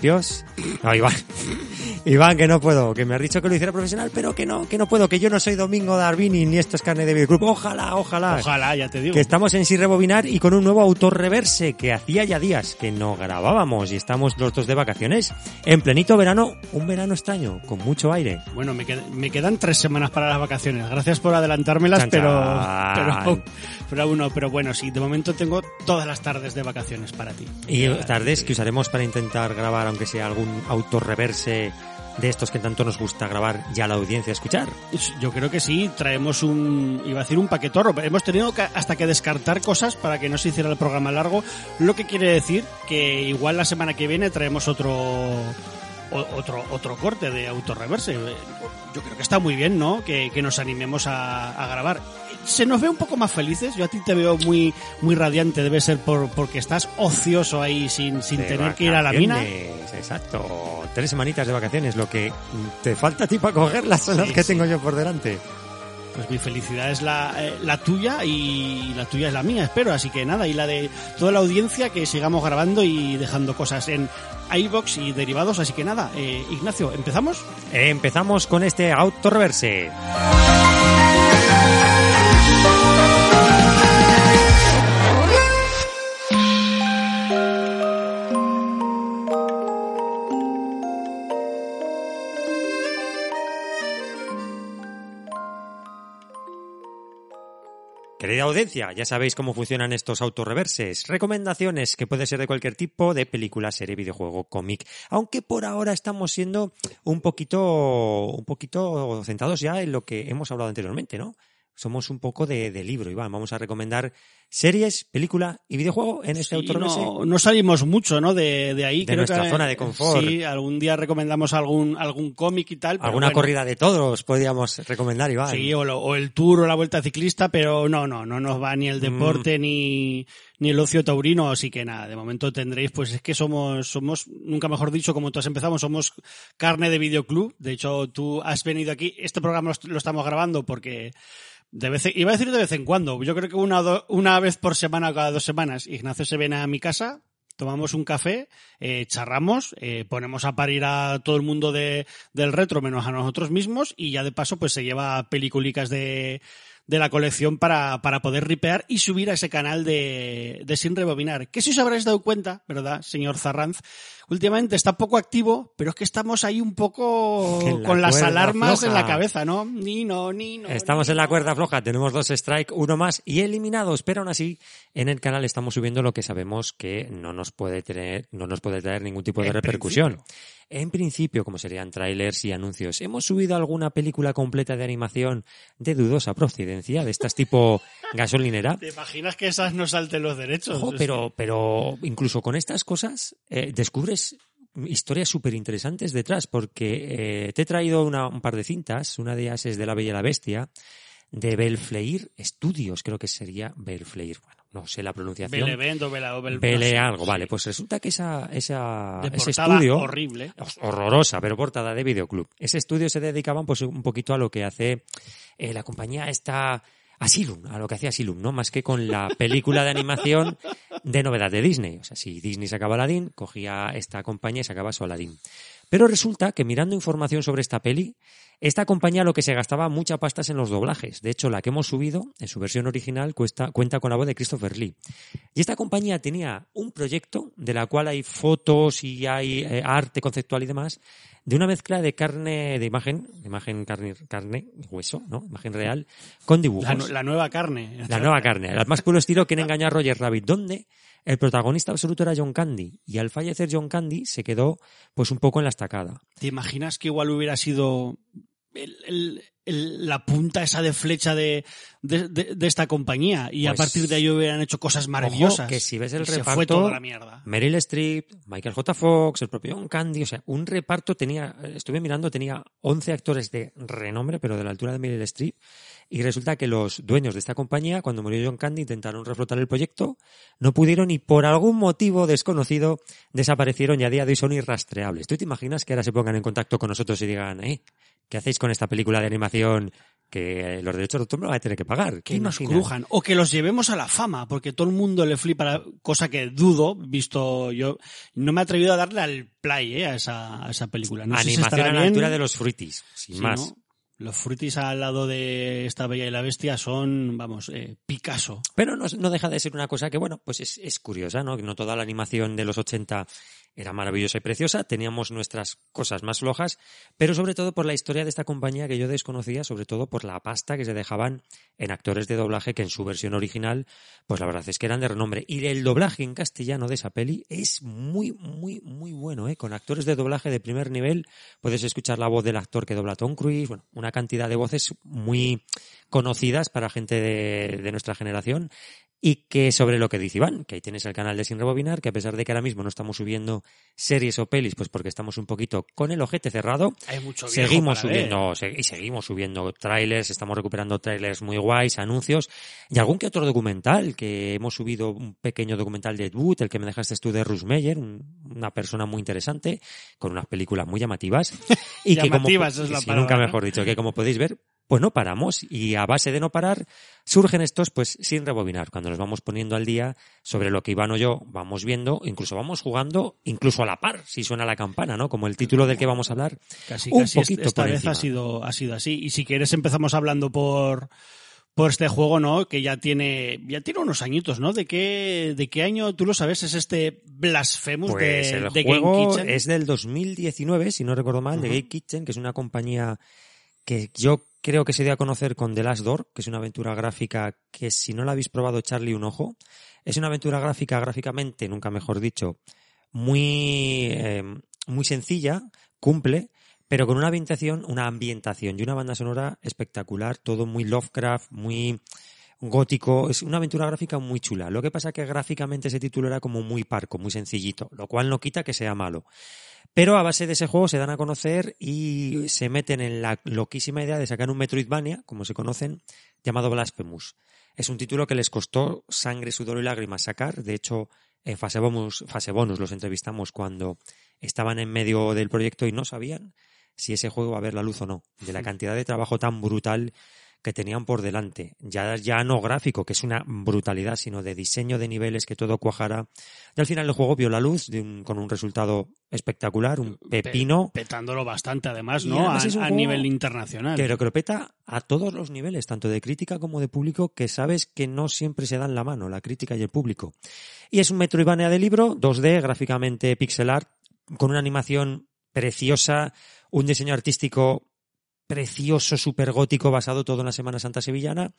Limpios? No, Iván, Iván, que no puedo, que me has dicho que lo hiciera profesional, pero que no, que no puedo, que yo no soy Domingo Darwini ni esto es carne de Videoclub. Ojalá, ojalá. Ojalá, ya te digo. Que estamos en Sin Rebobinar y con un nuevo autor reverse que hacía ya días que no grabábamos y estamos los dos de vacaciones. En plenito verano, un verano extraño, con mucho aire. Bueno, me, qued- me quedan tres semanas para las vacaciones. Gracias por adelantármelas, Chan, pero, chan. pero, pero aún no. Pero bueno, sí, de momento tengo todas las tardes de vacaciones para ti. Y tardes que usaremos para intentar grabar, aunque sea algún autor reverse de estos que tanto nos gusta grabar ya la audiencia escuchar. Yo creo que sí, traemos un, iba a decir un paquetorro. Hemos tenido que- hasta que descartar cosas para que no se hiciera el programa largo, lo que quiere decir que igual la semana que viene traemos otro otro otro corte de autorreverse. Yo creo que está muy bien, ¿no? Que, que nos animemos a, a grabar. Se nos ve un poco más felices. Yo a ti te veo muy muy radiante. Debe ser por porque estás ocioso ahí sin, sin De tener que ir a la mina. Exacto. Tres semanitas de vacaciones, lo que te falta a ti para cogerlas son las que sí. tengo yo por delante. Pues mi felicidad es la, eh, la tuya y la tuya es la mía, espero. Así que nada, y la de toda la audiencia que sigamos grabando y dejando cosas en iBox y derivados. Así que nada, eh, Ignacio, ¿empezamos? Empezamos con este auto Querida audiencia, ya sabéis cómo funcionan estos autorreverses. Recomendaciones que puede ser de cualquier tipo, de película, serie, videojuego, cómic. Aunque por ahora estamos siendo un poquito, un poquito centrados ya en lo que hemos hablado anteriormente, ¿no? Somos un poco de, de libro, Iván. Vamos a recomendar series, película y videojuego en este Y autorreverse. no, no salimos mucho, ¿no? De, de ahí. De Creo nuestra que, zona de confort. Sí, algún día recomendamos algún, algún cómic y tal. pero Alguna bueno. corrida de toros podríamos recomendar, Iván. Sí, o, lo- o el tour o la vuelta ciclista, pero no, no, no nos va ni el deporte Mm. ni, ni el ocio taurino, así que nada, de momento tendréis, pues es que somos, somos, nunca mejor dicho, como todos empezamos, somos carne de videoclub. De hecho, tú has venido aquí, este programa lo, lo estamos grabando porque de vez en- iba a decir de vez en cuando, yo creo que una, do- una vez por semana o cada dos semanas, Ignacio se viene a mi casa, tomamos un café, eh, charramos, eh, ponemos a parir a todo el mundo de, del retro menos a nosotros mismos y ya de paso pues se lleva peliculicas de, de la colección para, para poder ripear y subir a ese canal de, de Sin Rebobinar. Que si os habréis dado cuenta, ¿verdad, señor Zarranz? Últimamente está poco activo, pero es que estamos ahí un poco la con las alarmas en la cabeza, ¿no? Ni no, ni no. Estamos ni en la cuerda floja, tenemos dos strike, uno más y eliminados, pero aún así en el canal estamos subiendo lo que sabemos que no nos puede tener, no nos puede traer ningún tipo de En repercusión. principio. En principio, como serían trailers y anuncios, hemos subido alguna película completa de animación de dudosa procedencia, de estas tipo gasolinera. ¿Te imaginas que esas no salten los derechos? Ojo, pero, pero incluso con estas cosas eh, descubres historias súper interesantes detrás, porque eh, te he traído una- un par de cintas, una de ellas es de La Bella y la Bestia, de Belfleir Studios, creo que sería Belfleir, bueno, no sé la pronunciación. Belevent o Bela- o Bel- Bele algo, vale, pues resulta que esa, esa, De ese estudio, horrible. horrorosa, pero portada de videoclub. Ese estudio se dedicaban pues un poquito a lo que hace eh, la compañía esta Asylum, a lo que hacía Asylum, ¿no? Más que con la película de animación de novedad de Disney. O sea, si Disney sacaba Aladdin, cogía esta compañía y sacaba su Aladdin. Pero resulta que mirando información sobre esta peli, esta compañía lo que se gastaba mucha pasta en los doblajes. De hecho, la que hemos subido, en su versión original, cuesta, cuenta con la voz de Christopher Lee. Y esta compañía tenía un proyecto de la cual hay fotos y hay eh, arte conceptual y demás, de una mezcla de carne, de imagen, imagen carne, carne, hueso, ¿no? Imagen real, con dibujos. La, la nueva carne. La nueva carne, al más puro estilo Quién engañar a Roger Rabbit, donde el protagonista absoluto era John Candy y al fallecer John Candy se quedó pues un poco en la estacada. ¿Te imaginas que igual hubiera sido el- el- el- la punta esa de flecha de, de, de- de esta compañía y a Pues- partir de ahí hubieran hecho cosas maravillosas? Ojo, que si ves el se reparto, fue toda la mierda. Meryl Streep, Michael J. Fox, el propio John Candy, o sea, un reparto tenía, estuve mirando, tenía 11 actores de renombre, pero de la altura de Meryl Streep, y resulta que los dueños de esta compañía, cuando murió John Candy, intentaron reflotar el proyecto, no pudieron y por algún motivo desconocido desaparecieron y a día de hoy son irrastreables. ¿Tú te imaginas que ahora se pongan en contacto con nosotros y digan, eh, ¿qué hacéis con esta película de animación que los derechos de autor me van a tener que pagar? ¿Qué que nos crujan o que los llevemos a la fama porque todo el mundo le flipa la- cosa que dudo visto yo no me he atrevido a darle al play eh, a, esa, a esa película no sé si Animación a la bien. altura de los fruitis, sin Sí, más. ¿no? Los frutis al lado de esta bella y la bestia son vamos eh, Picasso Pero no, no deja de ser una cosa que, bueno, pues es, es curiosa, ¿no? Que no toda la animación de los 80 era maravillosa y preciosa, teníamos nuestras cosas más flojas, pero sobre todo por la historia de esta compañía que yo desconocía, sobre todo por la pasta que se dejaban en actores de doblaje que en su versión original, pues la verdad es que eran de renombre. Y el doblaje en castellano de esa peli es muy, muy, muy bueno, ¿eh? Con actores de doblaje de primer nivel, puedes escuchar la voz del actor que dobla a Tom Cruise, bueno, una cantidad de voces muy conocidas para gente de, de nuestra generación y que sobre lo que dice Iván, que ahí tienes el canal de Sin Rebobinar, que a pesar de que ahora mismo no estamos subiendo series o pelis, pues porque estamos un poquito con el ojete cerrado, hay mucho seguimos ver. subiendo y seguimos subiendo trailers, estamos recuperando trailers muy guays, anuncios y algún que otro documental, que hemos subido un pequeño documental de Ed Wood, el que me dejaste tú de Russ Meyer, un- una persona muy interesante, con unas películas muy llamativas. Y que como, es la sí, palabra, nunca mejor dicho, que como podéis ver, pues no paramos y a base de no parar surgen estos pues sin rebobinar cuando nos vamos poniendo al día sobre lo que Iván o yo vamos viendo incluso vamos jugando incluso a la par si suena la campana no como el título del que vamos a hablar Casi, un casi poquito esta por vez encima. ha sido, ha sido así. Y si quieres empezamos hablando por, por este juego, ¿no? Que ya tiene, ya tiene unos añitos, ¿no? ¿De qué, de qué año, tú lo sabes, es este Blasphemous Pues de, el de Game juego Kitchen? es del 2019, si no recuerdo mal, de. Game Kitchen, que es una compañía que yo creo que se dio a conocer con The Last Door, que es una aventura gráfica que si no la habéis probado, echarle un ojo. Es una aventura gráfica, gráficamente, nunca mejor dicho, muy, eh, muy sencilla, cumple, pero con una ambientación, una ambientación y una banda sonora espectacular, todo muy Lovecraft, muy gótico, es una aventura gráfica muy chula. Lo que pasa que gráficamente ese título era como muy parco, muy sencillito, lo cual no quita que sea malo. Pero a base de ese juego se dan a conocer y se meten en la loquísima idea de sacar un Metroidvania, como se conocen, llamado Blasphemous. Es un título que les costó sangre, sudor y lágrimas sacar. De hecho, en fase bonus, fase bonus los entrevistamos cuando estaban en medio del proyecto y no sabían si ese juego va a ver la luz o no. De la cantidad de trabajo tan brutal que tenían por delante. Ya, ya no gráfico, que es una brutalidad, sino de diseño de niveles, que todo cuajara. Y al final el juego vio la luz de un- con un resultado espectacular, un pepino. Pe- petándolo bastante, además, ¿no? A, además nivel internacional. lo que lo peta a todos los niveles, tanto de crítica como de público, que sabes que no siempre se dan la mano, la crítica y el público. Y es un Metroidvania de libro, 2D, gráficamente pixel art, con una animación preciosa, un diseño artístico precioso, súper gótico, basado todo en la Semana Santa sevillana.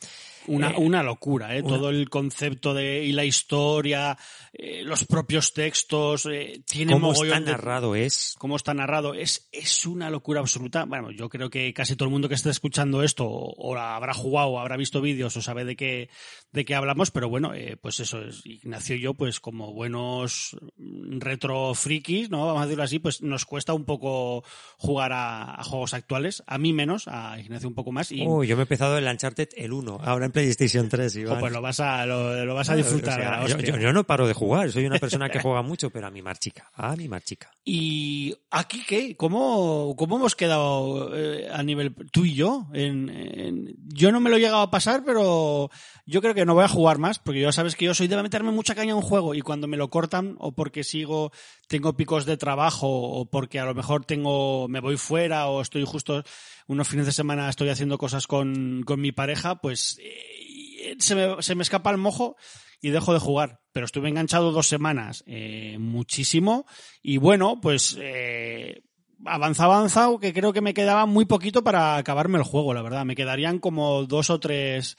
Una, Eh, una locura, ¿eh? una- Todo el concepto de, y la historia, eh, los propios textos, eh, tiene Cómo está de- narrado es cómo está narrado, es, es una locura absoluta. Bueno, yo creo que casi todo el mundo que esté escuchando esto o, o habrá jugado o habrá visto vídeos o sabe de qué, de qué hablamos, pero bueno, eh, pues eso es. Ignacio y yo, pues como buenos retro frikis, ¿no? Vamos a decirlo así, pues nos cuesta un poco jugar a, a juegos actuales. A mí me menos, a Ignacio un poco más. Y, Uy, yo me he empezado el Uncharted el 1, ahora en PlayStation 3. Iván. pues lo vas a, lo, lo vas a disfrutar. O sea, la yo, yo- yo no paro de jugar, soy una persona que juega mucho, pero a mi marchica, a mi marchica. Y aquí, ¿qué? ¿Cómo, cómo hemos quedado eh, a nivel tú y yo? En, en- yo no me lo he llegado a pasar, pero yo creo que no voy a jugar más, porque ya sabes que yo soy de meterme mucha caña en un juego y cuando me lo cortan o porque sigo, tengo picos de trabajo o porque a lo mejor tengo, me voy fuera o estoy justo unos fines de semana estoy haciendo cosas con, con mi pareja, pues eh, se, me, se me escapa el mojo y dejo de jugar. Pero estuve enganchado dos semanas, eh, muchísimo. Y bueno, pues eh, avanza, avanzado, que creo que me quedaba muy poquito para acabarme el juego, la verdad. Me quedarían como dos o tres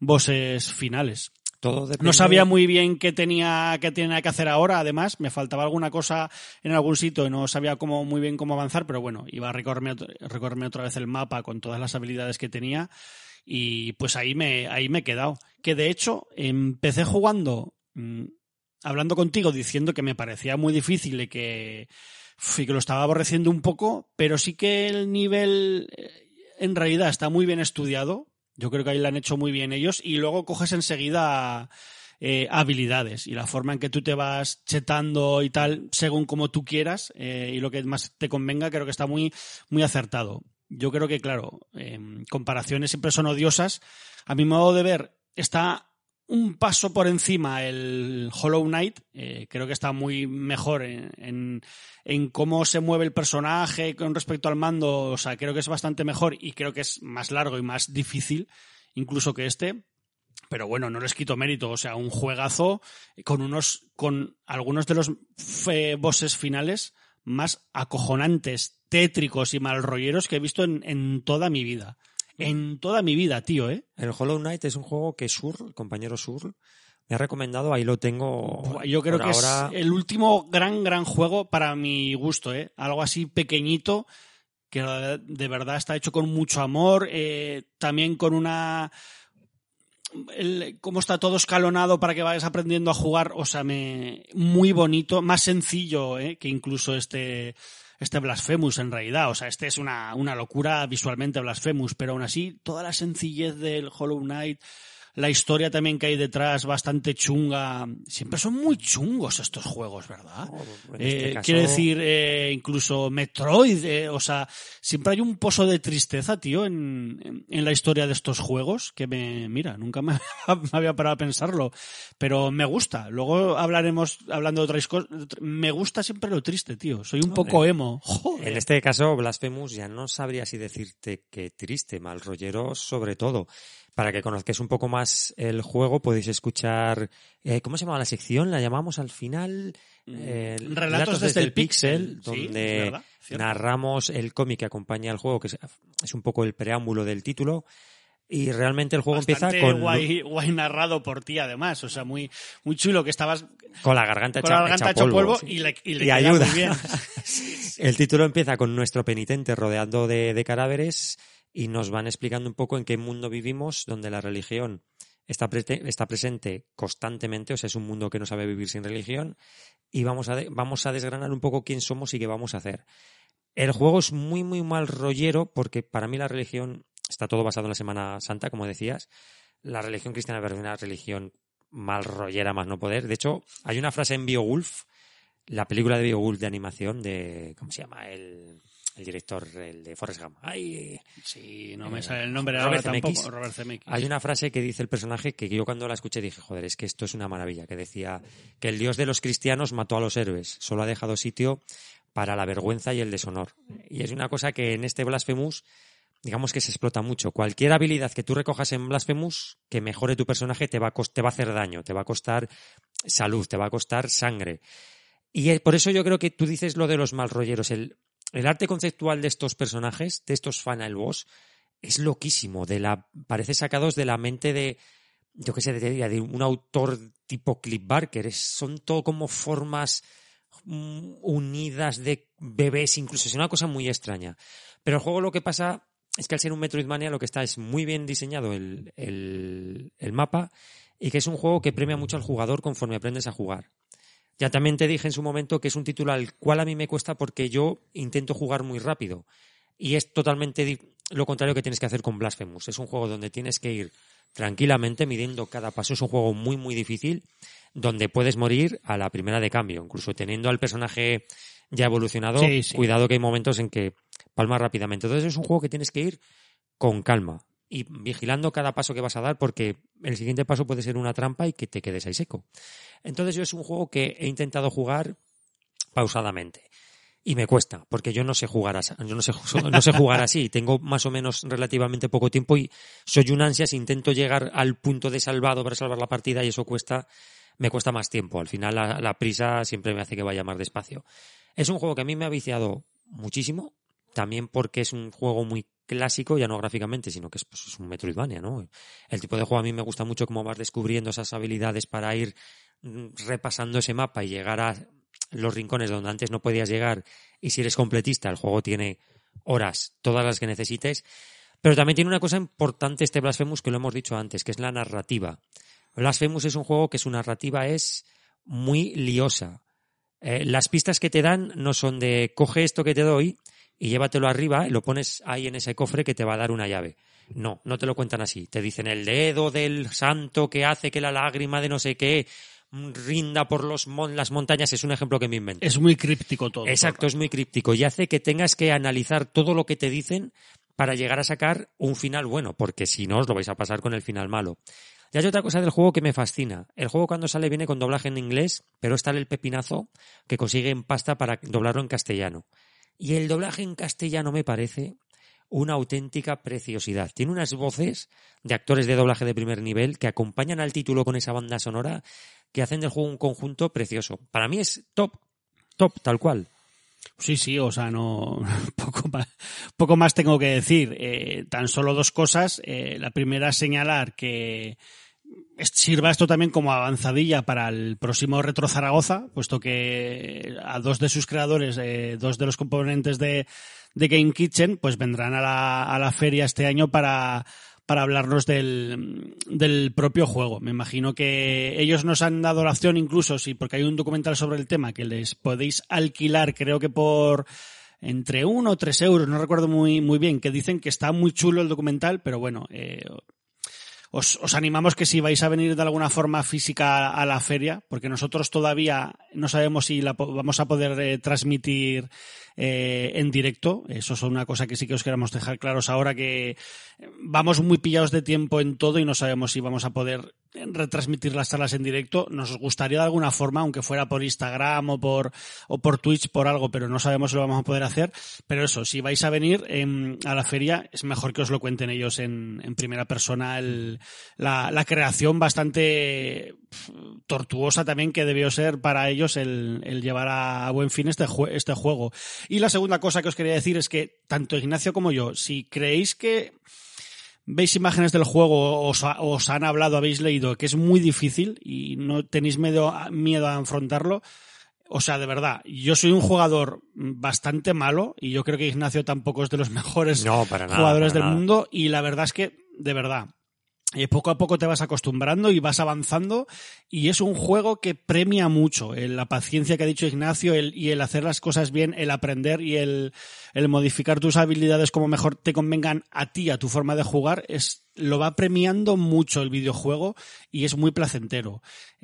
bosses finales. Todo. No sabía muy bien qué tenía, qué tenía que hacer ahora, además, me faltaba alguna cosa en algún sitio y no sabía cómo, muy bien cómo avanzar, pero bueno, iba a recorrerme, ot- recorrerme otra vez el mapa con todas las habilidades que tenía y pues ahí me, ahí me he quedado. Que de hecho, empecé jugando, mm, hablando contigo, diciendo que me parecía muy difícil y que, y que lo estaba aborreciendo un poco, pero sí que el nivel eh, en realidad está muy bien estudiado. Yo creo que ahí lo han hecho muy bien ellos y luego coges enseguida eh, habilidades y la forma en que tú te vas chetando y tal según como tú quieras eh, y lo que más te convenga creo que está muy muy acertado. Yo creo que claro, eh, comparaciones siempre son odiosas. A mi modo de ver está un paso por encima el Hollow Knight. eh, creo que está muy mejor en, en, en cómo se mueve el personaje con respecto al mando. O sea, creo que es bastante mejor y creo que es más largo y más difícil incluso que este. Pero bueno, no les quito mérito. O sea, un juegazo con unos, con algunos de los bosses finales más acojonantes, tétricos y malrolleros que he visto en, en toda mi vida. En toda mi vida, tío, ¿eh? El Hollow Knight es un juego que Sur, el compañero Sur, me ha recomendado, ahí lo tengo. Yo creo que ahora. es el último gran, gran juego para mi gusto, ¿eh? Algo así pequeñito, que de verdad está hecho con mucho amor, eh, también con una... El, cómo está todo escalonado para que vayas aprendiendo a jugar, o sea, me, muy bonito, más sencillo ¿eh? que incluso este, este Blasphemous en realidad. O sea, este es una, una locura visualmente Blasphemous, pero aún así, toda la sencillez del Hollow Knight, la historia también que hay detrás, bastante chunga. Siempre son muy chungos estos juegos, ¿verdad? este Eh, caso- Quiero decir, eh, incluso Metroid, eh, o sea, siempre hay un pozo de tristeza, tío, en, en- en la historia de estos juegos, que me, mira, nunca me, había parado a pensarlo, pero me gusta. Luego hablaremos, hablando de otras cosas, me gusta siempre lo triste, tío. Soy un poco emo. Joder. En este caso, Blasphemous ya no sabría si decirte que triste, mal rollero sobre todo. Para que conozcáis un poco más el juego, podéis escuchar, eh, ¿cómo se llama la sección? La llamamos al final eh, Mm, Relatos desde el Píxel, sí, donde narramos el cómic que acompaña al juego, que es, un poco el preámbulo del título. Y realmente el juego Bastante empieza con, guay, guay narrado por ti, además. O sea, muy, muy chulo que estabas con la garganta con hecha, la garganta hecha polvo, sí. y le, y le Y queda ayuda. muy bien. El título empieza con nuestro penitente rodeando de, de cadáveres y nos van explicando un poco en qué mundo vivimos, donde la religión está, está presente constantemente, o sea, es un mundo que no sabe vivir sin religión, y vamos a, vamos a desgranar un poco quién somos y qué vamos a hacer. El juego es muy, muy mal rollero porque para mí la religión está todo basado en la Semana Santa, como decías. La religión cristiana es una religión mal rollera más no poder. De hecho, hay una frase en Beowulf, la película de Beowulf de animación de, ¿cómo se llama? El, el director, el de Forrest Gump. Ay, Sí, no me Eh, sale el nombre Robert ahora tampoco. Zemeckis. Robert Zemeckis. hay una frase que dice el personaje que yo cuando la escuché dije, joder, es que esto es una maravilla, que decía que el Dios de los cristianos mató a los héroes, solo ha dejado sitio para la vergüenza y el deshonor. Y es una cosa que en este Blasphemous, digamos que se explota mucho. Cualquier habilidad que tú recojas en Blasphemous que mejore tu personaje te va a, te va a hacer daño, te va a costar salud, te va a costar sangre. Y por eso yo creo que tú dices lo de los mal rolleros. El, el arte conceptual de estos personajes, de estos final boss, es loquísimo. De la, parece sacados de la mente de, yo qué sé, de, de un autor tipo Cliff Barker. Son todo como formas mm, unidas de bebés, incluso. Es una cosa muy extraña. Pero el juego lo que pasa es que al ser un Metroidvania lo que está es muy bien diseñado el, el mapa y que es un juego que premia mucho al jugador conforme aprendes a jugar. Ya también te dije en su momento que es un título al cual a mí me cuesta porque yo intento jugar muy rápido. Y es totalmente lo contrario que tienes que hacer con Blasphemous. Es un juego donde tienes que ir tranquilamente midiendo cada paso. Es un juego muy, muy difícil donde puedes morir a la primera de cambio. Incluso teniendo al personaje ya evolucionado, Sí, sí. cuidado que hay momentos en que palma rápidamente. Entonces es un juego que tienes que ir con calma y vigilando cada paso que vas a dar porque el siguiente paso puede ser una trampa y que te quedes ahí seco. Entonces yo es un juego que he intentado jugar pausadamente. Y me cuesta, porque yo no sé jugar así, no sé jugar así, tengo más o menos relativamente poco tiempo y soy un ansias, intento llegar al punto de salvado para salvar la partida y eso cuesta, me cuesta más tiempo. Al final la, la prisa siempre me hace que vaya más despacio. Es un juego que a mí me ha viciado muchísimo, también porque es un juego muy clásico, ya no gráficamente, sino que es, pues, es un Metroidvania, ¿no? El tipo de juego a mí me gusta mucho cómo vas descubriendo esas habilidades para ir mm, repasando ese mapa y llegar a los rincones donde antes no podías llegar y si eres completista el juego tiene horas, todas las que necesites. Pero también tiene una cosa importante este Blasphemous que lo hemos dicho antes, que es la narrativa. Blasphemous es un juego que su narrativa es muy liosa. Eh, las pistas que te dan no son de coge esto que te doy y llévatelo arriba y lo pones ahí en ese cofre que te va a dar una llave. No, no te lo cuentan así. Te dicen el dedo del santo que hace que la lágrima de no sé qué rinda por los mon las montañas es un ejemplo que me invento. Es muy críptico todo. Exacto, es muy críptico y hace que tengas que analizar todo lo que te dicen para llegar a sacar un final bueno, porque si no os lo vais a pasar con el final malo. Y hay otra cosa del juego que me fascina. El juego cuando sale viene con doblaje en inglés, pero está el pepinazo que consigue en pasta para doblarlo en castellano. Y el doblaje en castellano me parece una auténtica preciosidad. Tiene unas voces de actores de doblaje de primer nivel que acompañan al título con esa banda sonora que hacen del juego un conjunto precioso. Para mí es top, top, tal cual. Sí, sí, o sea, no poco más, poco más tengo que decir. Eh, tan solo dos cosas. Eh, la primera señalar que sirva esto también como avanzadilla para el próximo Retro Zaragoza, puesto que a dos de sus creadores, eh, dos de los componentes de, Game Kitchen, pues vendrán a la, a la feria este año para, para hablarnos del, del propio juego. Me imagino que ellos nos han dado la opción incluso, sí, porque hay un documental sobre el tema que les podéis alquilar, creo que por entre uno o tres euros, no recuerdo muy, muy bien, que dicen que está muy chulo el documental, pero bueno, eh, os, os, animamos que si vais a venir de alguna forma física a la feria, porque nosotros todavía no sabemos si la vamos a poder eh, transmitir eh, en directo. Eso es una cosa que sí que os queremos dejar claros ahora que vamos muy pillados de tiempo en todo y no sabemos si vamos a poder retransmitir las charlas en directo. Nos gustaría de alguna forma, aunque fuera por Instagram o por, o por Twitch, por algo, pero no sabemos si lo vamos a poder hacer. Pero eso, si vais a venir eh, a la feria, es mejor que os lo cuenten ellos en, primera persona. El, la, creación bastante tortuosa también que debió ser para ellos el, llevar a, a, buen fin este, este juego. Y la segunda cosa que os quería decir es que tanto Ignacio como yo, si creéis que veis imágenes del juego, os, os, han hablado, habéis leído, que es muy difícil y no tenéis miedo, miedo a enfrentarlo. O sea, de verdad, yo soy un jugador bastante malo y yo creo que Ignacio tampoco es de los mejores no, para nada, jugadores para del nada. mundo y la verdad es que, de verdad, eh, poco a poco te vas acostumbrando y vas avanzando y es un juego que premia mucho eh, la paciencia que ha dicho Ignacio el, y el hacer las cosas bien, el aprender y el, el, modificar tus habilidades como mejor te convengan a ti, a tu forma de jugar, es lo va premiando mucho el videojuego y es muy placentero.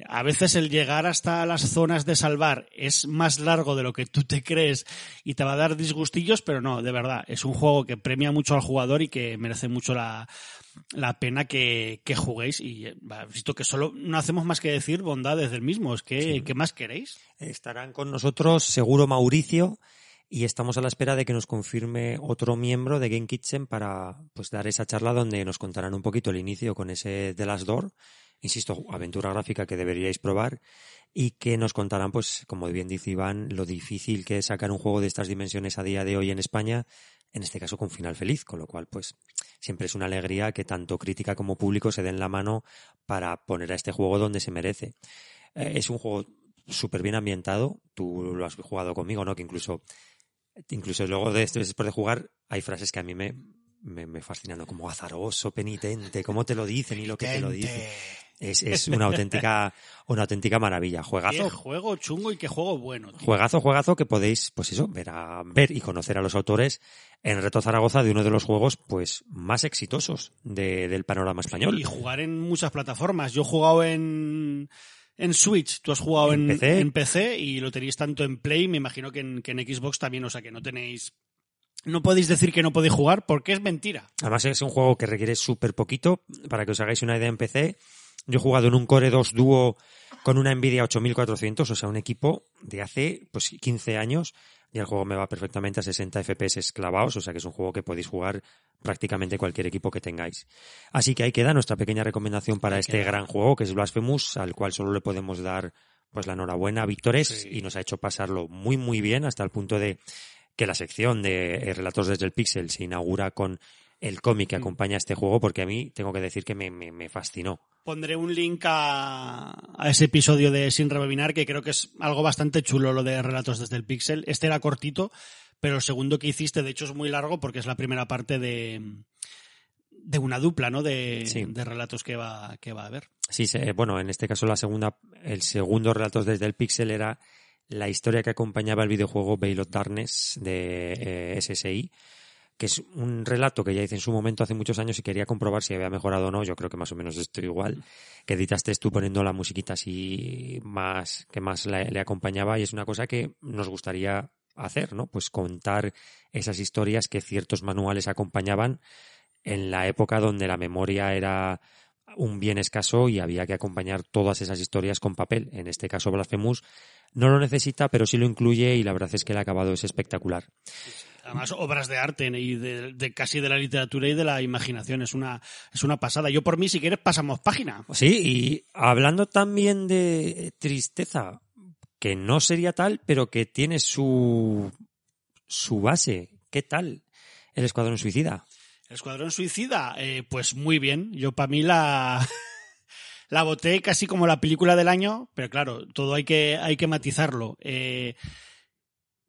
A veces el llegar hasta las zonas de salvar es más largo de lo que tú te crees y te va a dar disgustillos, pero no, de verdad, es un juego que premia mucho al jugador y que merece mucho la, la pena que, que juguéis y visto que solo no hacemos más que decir bondades del mismo, es que sí. ¿qué más queréis? Estarán con nosotros seguro Mauricio y estamos a la espera de que nos confirme otro miembro de Game Kitchen para pues dar esa charla donde nos contarán un poquito el inicio con ese The Last Door, insisto, aventura gráfica que deberíais probar y que nos contarán pues como bien dice Iván lo difícil que es sacar un juego de estas dimensiones a día de hoy en España, en este caso con final feliz, con lo cual pues siempre es una alegría que tanto crítica como público se den la mano para poner a este juego donde se merece. Eh, es un juego súper bien ambientado, tú lo has jugado conmigo, ¿no? Que incluso incluso luego de esto, después de jugar, hay frases que a mí me, me, me como azaroso, penitente, cómo te lo dicen y lo que te lo dicen. Es, es una auténtica, una auténtica maravilla. Qué Juegazo, juego chungo y qué juego bueno. tío. juegazo, juegazo que podéis, pues eso, ver a, ver y conocer a los autores en Reto Zaragoza de uno de los juegos, pues, más exitosos de- del panorama español. Y jugar en muchas plataformas. Yo he jugado en, en Switch, tú has jugado En en, PC. en PC y lo tenéis tanto en Play, me imagino que en, que en Xbox también, o sea que no tenéis... No podéis decir que no podéis jugar porque es mentira. Además es un juego que requiere súper poquito. Para que os hagáis una idea en PC, yo he jugado en un Core 2 Duo con una Nvidia 8400, o sea, un equipo de hace pues 15 años y el juego me va perfectamente a 60 FPS clavados, o sea que es un juego que podéis jugar prácticamente cualquier equipo que tengáis. Así que ahí queda nuestra pequeña recomendación para Ahí este queda. gran juego que es Blasphemous, al cual solo le podemos dar pues la enhorabuena a Víctores Sí. y nos ha hecho pasarlo muy muy bien hasta el punto de que la sección de eh, relatos desde el pixel se inaugura con el cómic que Mm. acompaña a este juego porque a mí tengo que decir que me, me, me fascinó. Pondré un link a, a ese episodio de Sin Rebobinar, que creo que es algo bastante chulo lo de Relatos desde el Pixel. Este era cortito, pero el segundo que hiciste, de hecho, es muy largo porque es la primera parte de, de una dupla, ¿no? De, Sí. de relatos que va, que va a haber. Sí, se- bueno, en este caso la segunda, el segundo relatos desde el pixel era la historia que acompañaba el videojuego Veil of Darkness de eh, SSI, que es un relato que ya hice en su momento hace muchos años y quería comprobar si había mejorado o no. Yo creo que más o menos estoy igual. Que editaste tú poniendo la musiquita así más, que más le, le acompañaba y es una cosa que nos gustaría hacer, ¿no? Pues contar esas historias que ciertos manuales acompañaban en la época donde la memoria era un bien escaso y había que acompañar todas esas historias con papel. En este caso, Blasphemous no lo necesita, pero sí lo incluye y la verdad es que el acabado es espectacular. Además, obras de arte y de, de casi de la literatura y de la imaginación. Es una, es una pasada. Yo por mí, si quieres, pasamos página. Sí, y hablando también de tristeza, que no sería tal, pero que tiene su, su base. ¿Qué tal el Escuadrón Suicida? El Escuadrón Suicida, eh, pues muy bien. Yo para mí la, la voté casi como la película del año, pero claro, todo hay que, hay que matizarlo. Eh,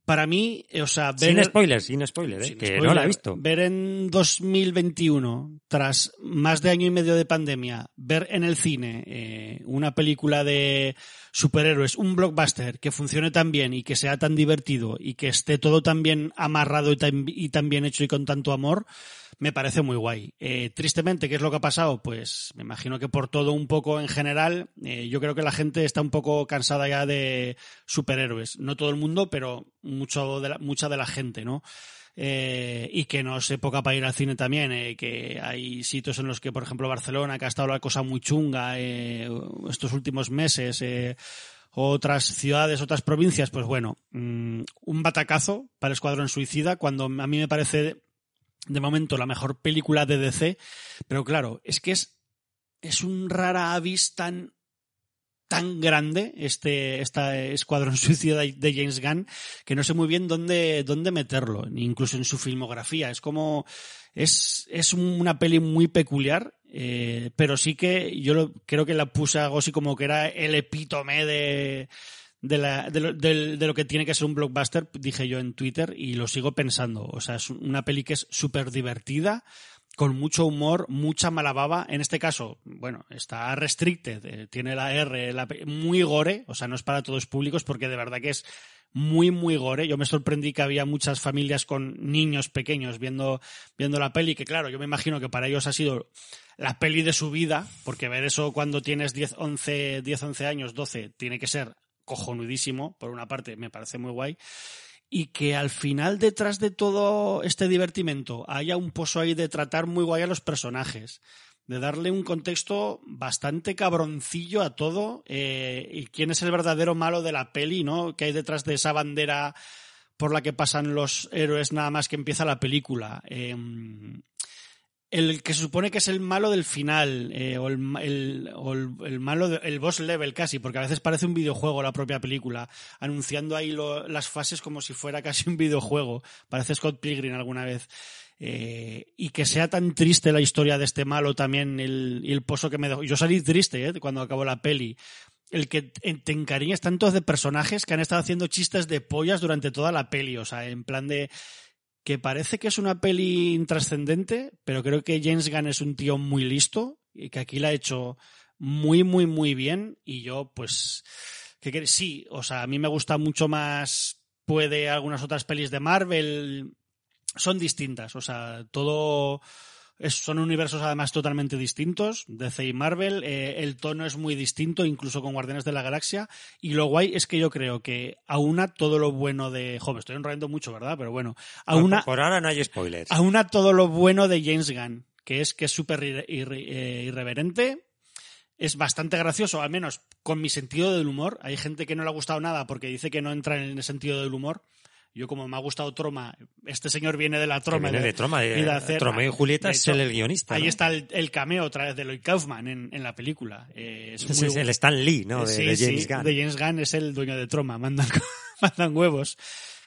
para mí, eh, o sea, ver... Sin spoilers, sin spoilers, ¿eh? sin que spoiler, no la he visto. Ver en 2021, tras más de año y medio de pandemia, ver en el cine eh, una película de superhéroes, un blockbuster que funcione tan bien y que sea tan divertido y que esté todo tan bien amarrado y tan, y tan bien hecho y con tanto amor, me parece muy guay. Eh, tristemente, ¿qué es lo que ha pasado? Pues me imagino que por todo un poco en general, eh, yo creo que la gente está un poco cansada ya de superhéroes. No todo el mundo, pero mucho de mucha de la gente, ¿no? Eh, y que no es época para ir al cine también, que hay sitios en los que, por ejemplo, Barcelona, que ha estado la cosa muy chunga estos últimos meses, otras ciudades, otras provincias, pues bueno, mm, un batacazo para Escuadrón Suicida, cuando a mí me parece de momento la mejor película de DC, pero claro, es que es, es un rara avis tan tan grande este esta escuadrón suicida de James Gunn que no sé muy bien dónde dónde meterlo incluso en su filmografía. Es como es es una peli muy peculiar eh, pero sí que yo lo, creo que la puse algo así como que era el epítome de de, la, de, lo, de, lo que tiene que ser un blockbuster, dije yo en Twitter, y lo sigo pensando. O sea, es una peli que es súper divertida, con mucho humor, mucha mala baba. En este caso, bueno, está restricted, eh, tiene la R, la, muy gore, o sea, no es para todos públicos porque de verdad que es muy, muy gore. Yo me sorprendí que había muchas familias con niños pequeños viendo, viendo la peli, que claro, yo me imagino que para ellos ha sido la peli de su vida, porque ver eso cuando tienes 10, 11, 10, 11 años, 12, tiene que ser cojonudísimo, por una parte me parece muy guay, y que al final detrás de todo este divertimento haya un pozo ahí de tratar muy guay a los personajes, de darle un contexto bastante cabroncillo a todo, eh, y quién es el verdadero malo de la peli, ¿no? Que hay detrás de esa bandera por la que pasan los héroes nada más que empieza la película. Eh, el que se supone que es el malo del final, eh, o, el, o el, malo, de, el boss level casi, porque a veces parece un videojuego la propia película, anunciando ahí las fases como si fuera casi un videojuego. Parece Scott Pilgrim alguna vez. Eh, y que sea tan triste la historia de este malo también, el, el pozo que me dejó. Yo salí triste eh, cuando acabó la peli. El que te encariñas tanto de personajes que han estado haciendo chistes de pollas durante toda la peli, o sea, en plan de que parece que es una peli intrascendente, pero creo que James Gunn es un tío muy listo y que aquí la ha hecho muy, muy, muy bien. Y yo, pues, ¿qué quieres? Sí, o sea, a mí me gusta mucho más, puede algunas otras pelis de Marvel. Son distintas, o sea, todo es- son universos además totalmente distintos, DC y Marvel. eh, el tono es muy distinto, incluso con Guardianes de la Galaxia. Y lo guay es que yo creo que aúna todo lo bueno de. Jo, me estoy enrollando mucho, ¿verdad? Pero bueno, aúna, Por ahora no hay spoilers. aúna todo lo bueno de James Gunn, que es que es súper irre- irre- eh, irreverente. Es bastante gracioso, al menos con mi sentido del humor. Hay gente que no le ha gustado nada porque dice que no entra en el sentido del humor. Yo, como me ha gustado Troma, este señor viene de la Troma. viene de Troma, de, y de hacer- Tromeo y Julieta es el, guionista. Ahí ¿no? está el, el cameo otra vez de Lloyd Kaufman en, en la película. Eh, es muy es el Stan Lee, ¿no? De, Sí, de James sí, Gunn. de James Gunn es el dueño de Troma, mandan, mandan huevos.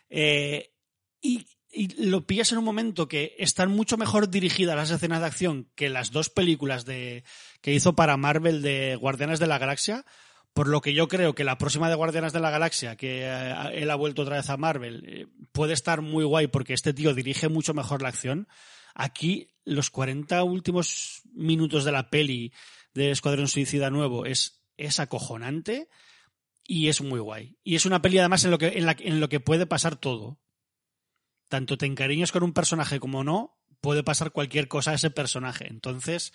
Eh, y, y lo pillas en un momento que están mucho mejor dirigidas las escenas de acción que las dos películas de, que hizo para Marvel de Guardianes de la Galaxia. Por lo que yo creo que la próxima de Guardianes de la Galaxia, que eh, él ha vuelto otra vez a Marvel, eh, puede estar muy guay porque este tío dirige mucho mejor la acción. Aquí, los 40 últimos minutos de la peli de Escuadrón Suicida Nuevo es, es acojonante y es muy guay. Y es una peli además en lo que, en la, en lo que puede pasar todo. Tanto te encariñas con un personaje como no, puede pasar cualquier cosa a ese personaje. Entonces,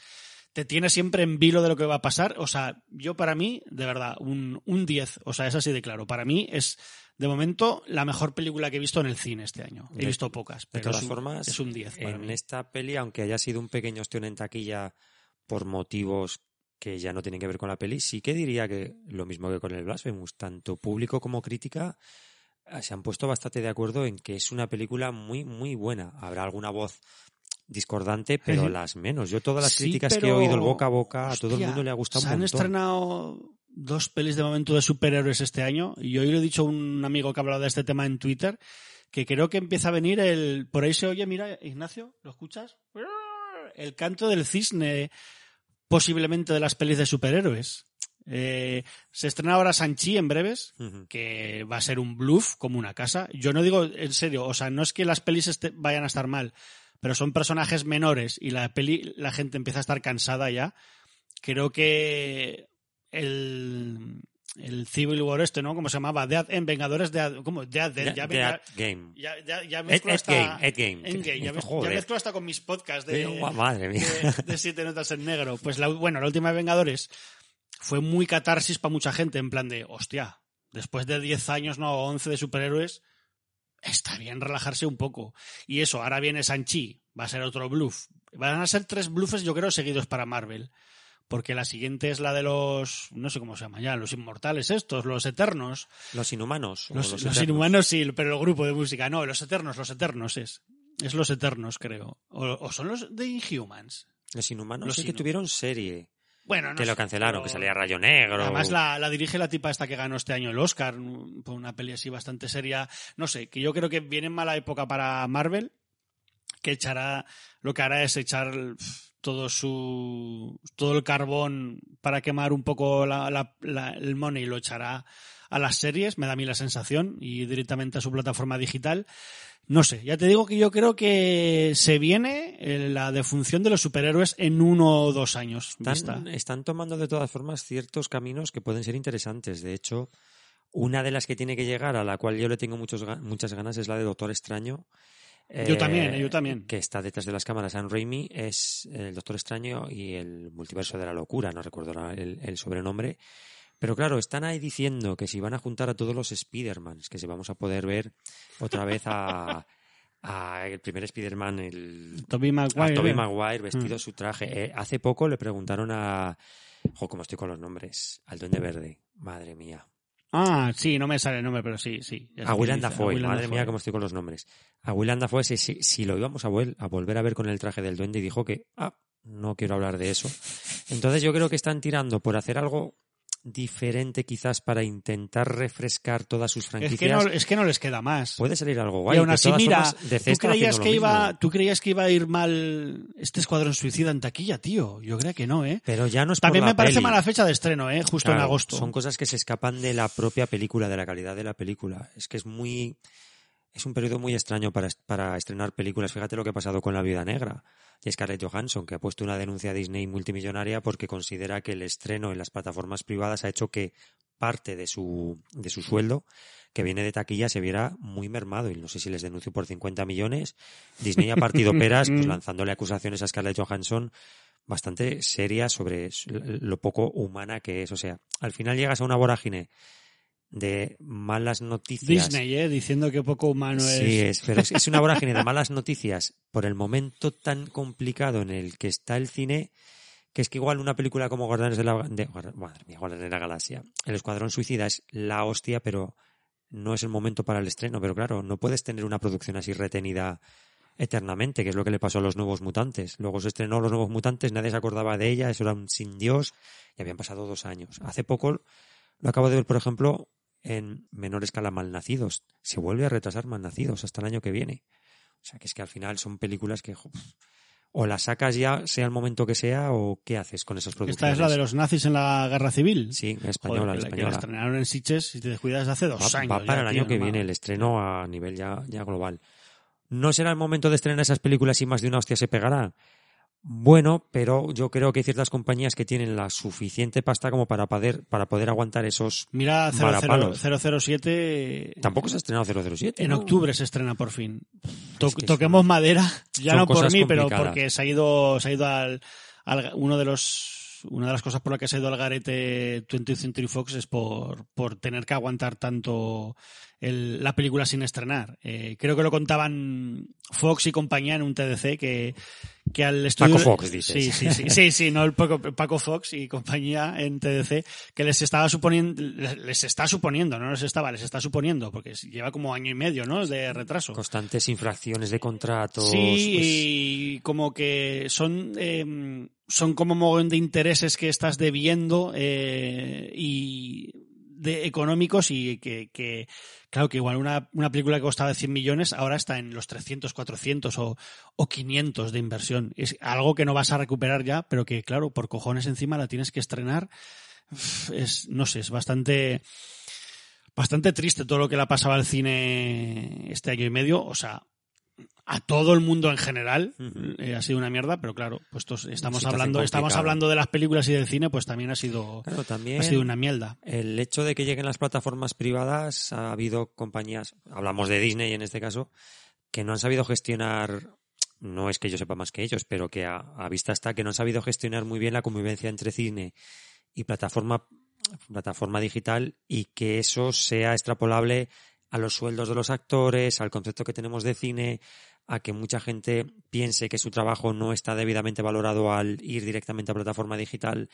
te tiene siempre en vilo de lo que va a pasar. O sea, yo para mí, de verdad, un, un 10. O sea, es así de claro. Para mí es, de momento, la mejor película que he visto en el cine este año. He De- visto pocas, De pero todas es un, formas, es un 10. para en mí. esta peli, aunque haya sido un pequeño ostión en taquilla por motivos que ya no tienen que ver con la peli, sí que diría que lo mismo que con el Blasphemous, tanto público como crítica eh, se han puesto bastante de acuerdo en que es una película muy, muy buena. Habrá alguna voz discordante, pero las menos. Yo todas las Sí, críticas que he oído el boca a boca, a todo el mundo le ha gustado Se un han montón. estrenado dos pelis de momento de superhéroes este año y hoy le he dicho a un amigo que ha hablado de este tema en Twitter que creo que empieza a venir el... Por ahí se oye, mira, Ignacio, ¿lo escuchas? El canto del cisne posiblemente de las pelis de superhéroes. Eh, se estrena ahora Sanchi en breves, que va a ser un bluff como una casa. Yo no digo en serio, o sea, no es que las pelis este- vayan a estar mal, pero son personajes menores y la peli la gente empieza a estar cansada ya. Creo que el, el Civil War este, ¿no? ¿Cómo se llamaba? Dead End, Vengadores de ¿cómo? Dead ya, Game. ya, ya, ya mezclo Ed hasta Game, Ed Game. Endgame, ya, ya mezclo hasta con mis podcasts de, Eh, madre mía. de, de siete notas en negro. Pues la, bueno, la última de Vengadores fue muy catarsis para mucha gente, en plan de, hostia, después de 10 años, no, 11 de superhéroes, está bien relajarse un poco. Y eso, ahora viene Sanchi, va a ser otro bluff. Van a ser tres bluffes, yo creo, seguidos para Marvel. Porque la siguiente es la de los, no sé cómo se llama ya, los inmortales estos, los eternos. Los inhumanos. Los, los los eternos. inhumanos sí, pero el grupo de música, no, los eternos, los eternos es. Es los eternos, creo. O, o son los de Inhumans. Los inhumanos Los sí que tuvieron serie. Bueno, no que lo cancelaron, pero- que salía Rayo Negro. Además la, la dirige la tipa esta que ganó este año el Oscar, por una peli así bastante seria. No sé, que yo creo que viene en mala época para Marvel, que echará, lo que hará es echar todo su, todo el carbón para quemar un poco la- el money y lo echará a las series, me da a mí la sensación, y directamente a su plataforma digital. No sé, ya te digo que yo creo que se viene eh, la defunción de los superhéroes en uno o dos años. Están, están tomando de todas formas ciertos caminos que pueden ser interesantes. De hecho, una de las que tiene que llegar, a la cual yo le tengo muchos, muchas ganas, es la de Doctor Extraño. Yo también, eh, yo también. Que está detrás de las cámaras. Sam Raimi es el Doctor Extraño y el multiverso de la locura, no recuerdo el sobrenombre. Pero claro, están ahí diciendo que si van a juntar a todos los Spider-Mans, que si vamos a poder ver otra vez a, a el primer Spider-Man, el, Tobey a Maguire. Tobey ¿eh? Maguire vestido Mm. su traje. Eh, hace poco le preguntaron a. Jo, cómo estoy con los nombres. Al Duende Verde. Madre mía. Ah, sí, no me sale el nombre, pero sí, sí. A Willem a Dafoe. Madre Dafoe. mía, cómo estoy con los nombres. A Willem Dafoe, si, si, si lo íbamos a, vol- a volver a ver con el traje del Duende, y dijo que. Ah, no quiero hablar de eso. Entonces yo creo que están tirando por hacer algo diferente quizás para intentar refrescar todas sus Es franquicias. que, no, es que no les queda más. Puede salir algo guay. y aún así, mira, ¿tú creías, que iba, tú creías que iba a ir mal este Escuadrón Suicida en taquilla, tío. Yo creo que no, ¿eh? Pero ya no es por También la me parece peli. mala fecha de estreno, ¿eh? Justo en agosto. Son cosas que se escapan de la propia película, de la calidad de la película. Es que es muy. Es un periodo muy extraño para, para estrenar películas. Fíjate lo que ha pasado con La Viuda Negra y Scarlett Johansson, que ha puesto una denuncia a Disney multimillonaria porque considera que el estreno en las plataformas privadas ha hecho que parte de su, de su sueldo que viene de taquilla se viera muy mermado y no sé si les denunció por 50 millones. Disney ha partido peras pues, lanzándole acusaciones a Scarlett Johansson bastante serias sobre lo poco humana que es. O sea, al final llegas a una vorágine de malas noticias. Disney, ¿eh? Diciendo que poco humano es. Sí, es, pero es, una vorágine de malas noticias por el momento tan complicado en el que está el cine, que es que igual una película como Guardianes de la, de, madre mía, Guardianes de la Galaxia, El Escuadrón Suicida es la hostia, pero no es el momento para el estreno. Pero claro, no puedes tener una producción así retenida eternamente, que es lo que le pasó a los nuevos mutantes. Luego se estrenó Los Nuevos Mutantes, nadie se acordaba de ella, eso era un sin Dios, y habían pasado dos años. Hace poco lo acabo de ver, por ejemplo, en menor escala Malnacidos. Se vuelve a retrasar Malnacidos hasta el año que viene. O sea, que es que al final son películas que o las sacas ya, sea el momento que sea, o qué haces con esas producciones. Esta es la de los nazis en la guerra civil. Sí, española, Joder, española. Que la estrenaron en Sitges, si te descuidas, hace dos va, años. Va para ya, el tío, año que no viene, el estreno a nivel ya, ya global. ¿No será el momento de estrenar esas películas y más de una hostia se pegará? Bueno, pero yo creo que hay ciertas compañías que tienen la suficiente pasta como para poder, para poder aguantar esos Mira, 00, Marapalos. 007. Tampoco se ha estrenado 007. En ¿no? octubre se estrena por fin. To- Es que toquemos madera, ya son no por mí, pero porque se ha ido, se ha ido al, al- uno de los una de las cosas por las que se ha ido al garete 20th Century Fox es por, por tener que aguantar tanto el- la película sin estrenar. Eh, creo que lo contaban Fox y compañía en un TDC que, que al estudio... Paco Fox, dices. Sí, sí, sí, sí, sí, no el Paco, Paco Fox y compañía en TDC, que les estaba suponiendo, les está suponiendo, no les estaba, les está suponiendo, porque lleva como año y medio, ¿no? De retraso. Constantes infracciones de contratos. Sí, pues, y como que son, eh, son como mogollón de intereses que estás debiendo eh, y de económicos y que, que claro, que igual una, una película que costaba 100 millones ahora está en los 300, 400 o, o 500 de inversión. Es algo que no vas a recuperar ya, pero que claro, por cojones encima la tienes que estrenar. Es, no sé, es bastante bastante triste todo lo que le ha pasado al cine este año y medio. O sea, a todo el mundo en general eh, ha sido una mierda, pero claro, pues estamos Situación hablando, estamos hablando de las películas y del cine, pues también ha sido, Claro, también ha sido una mierda. el hecho de que lleguen las plataformas privadas, ha habido compañías, hablamos de Disney en este caso, que no han sabido gestionar, no es que yo sepa más que ellos, pero que a, a vista está que no han sabido gestionar muy bien la convivencia entre cine y plataforma, plataforma digital y que eso sea extrapolable a los sueldos de los actores, al concepto que tenemos de cine, a que mucha gente piense que su trabajo no está debidamente valorado al ir directamente a plataforma digital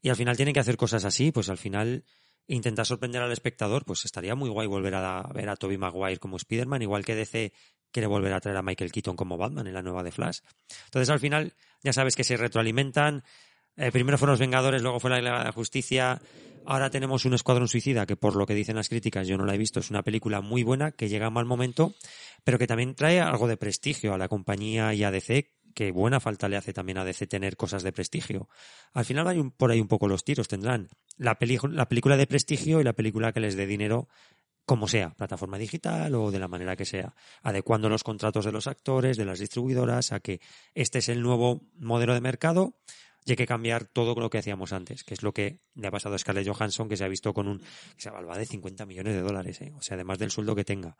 y al final tienen que hacer cosas así, pues al final intentar sorprender al espectador, pues estaría muy guay volver a ver a Toby Maguire como Spider-Man, igual que DC quiere volver a traer a Michael Keaton como Batman en la nueva de Flash. Entonces al final ya sabes que se retroalimentan. Eh, primero fueron los Vengadores, luego fue la la Justicia. Ahora tenemos un Escuadrón Suicida, que por lo que dicen las críticas, yo no la he visto, es una película muy buena, que llega a mal momento, pero que también trae algo de prestigio a la compañía y a DC, que buena falta le hace también a DC tener cosas de prestigio. Al final hay un- por ahí un poco los tiros, tendrán la, la película de prestigio y la película que les dé dinero como sea, plataforma digital o de la manera que sea, adecuando los contratos de los actores, de las distribuidoras, a que este es el nuevo modelo de mercado y hay que cambiar todo lo que hacíamos antes, que es lo que le ha pasado a Scarlett Johansson, que se ha visto con un, que se evalúa de 50 millones de dólares, ¿eh? o sea, además del sueldo que tenga,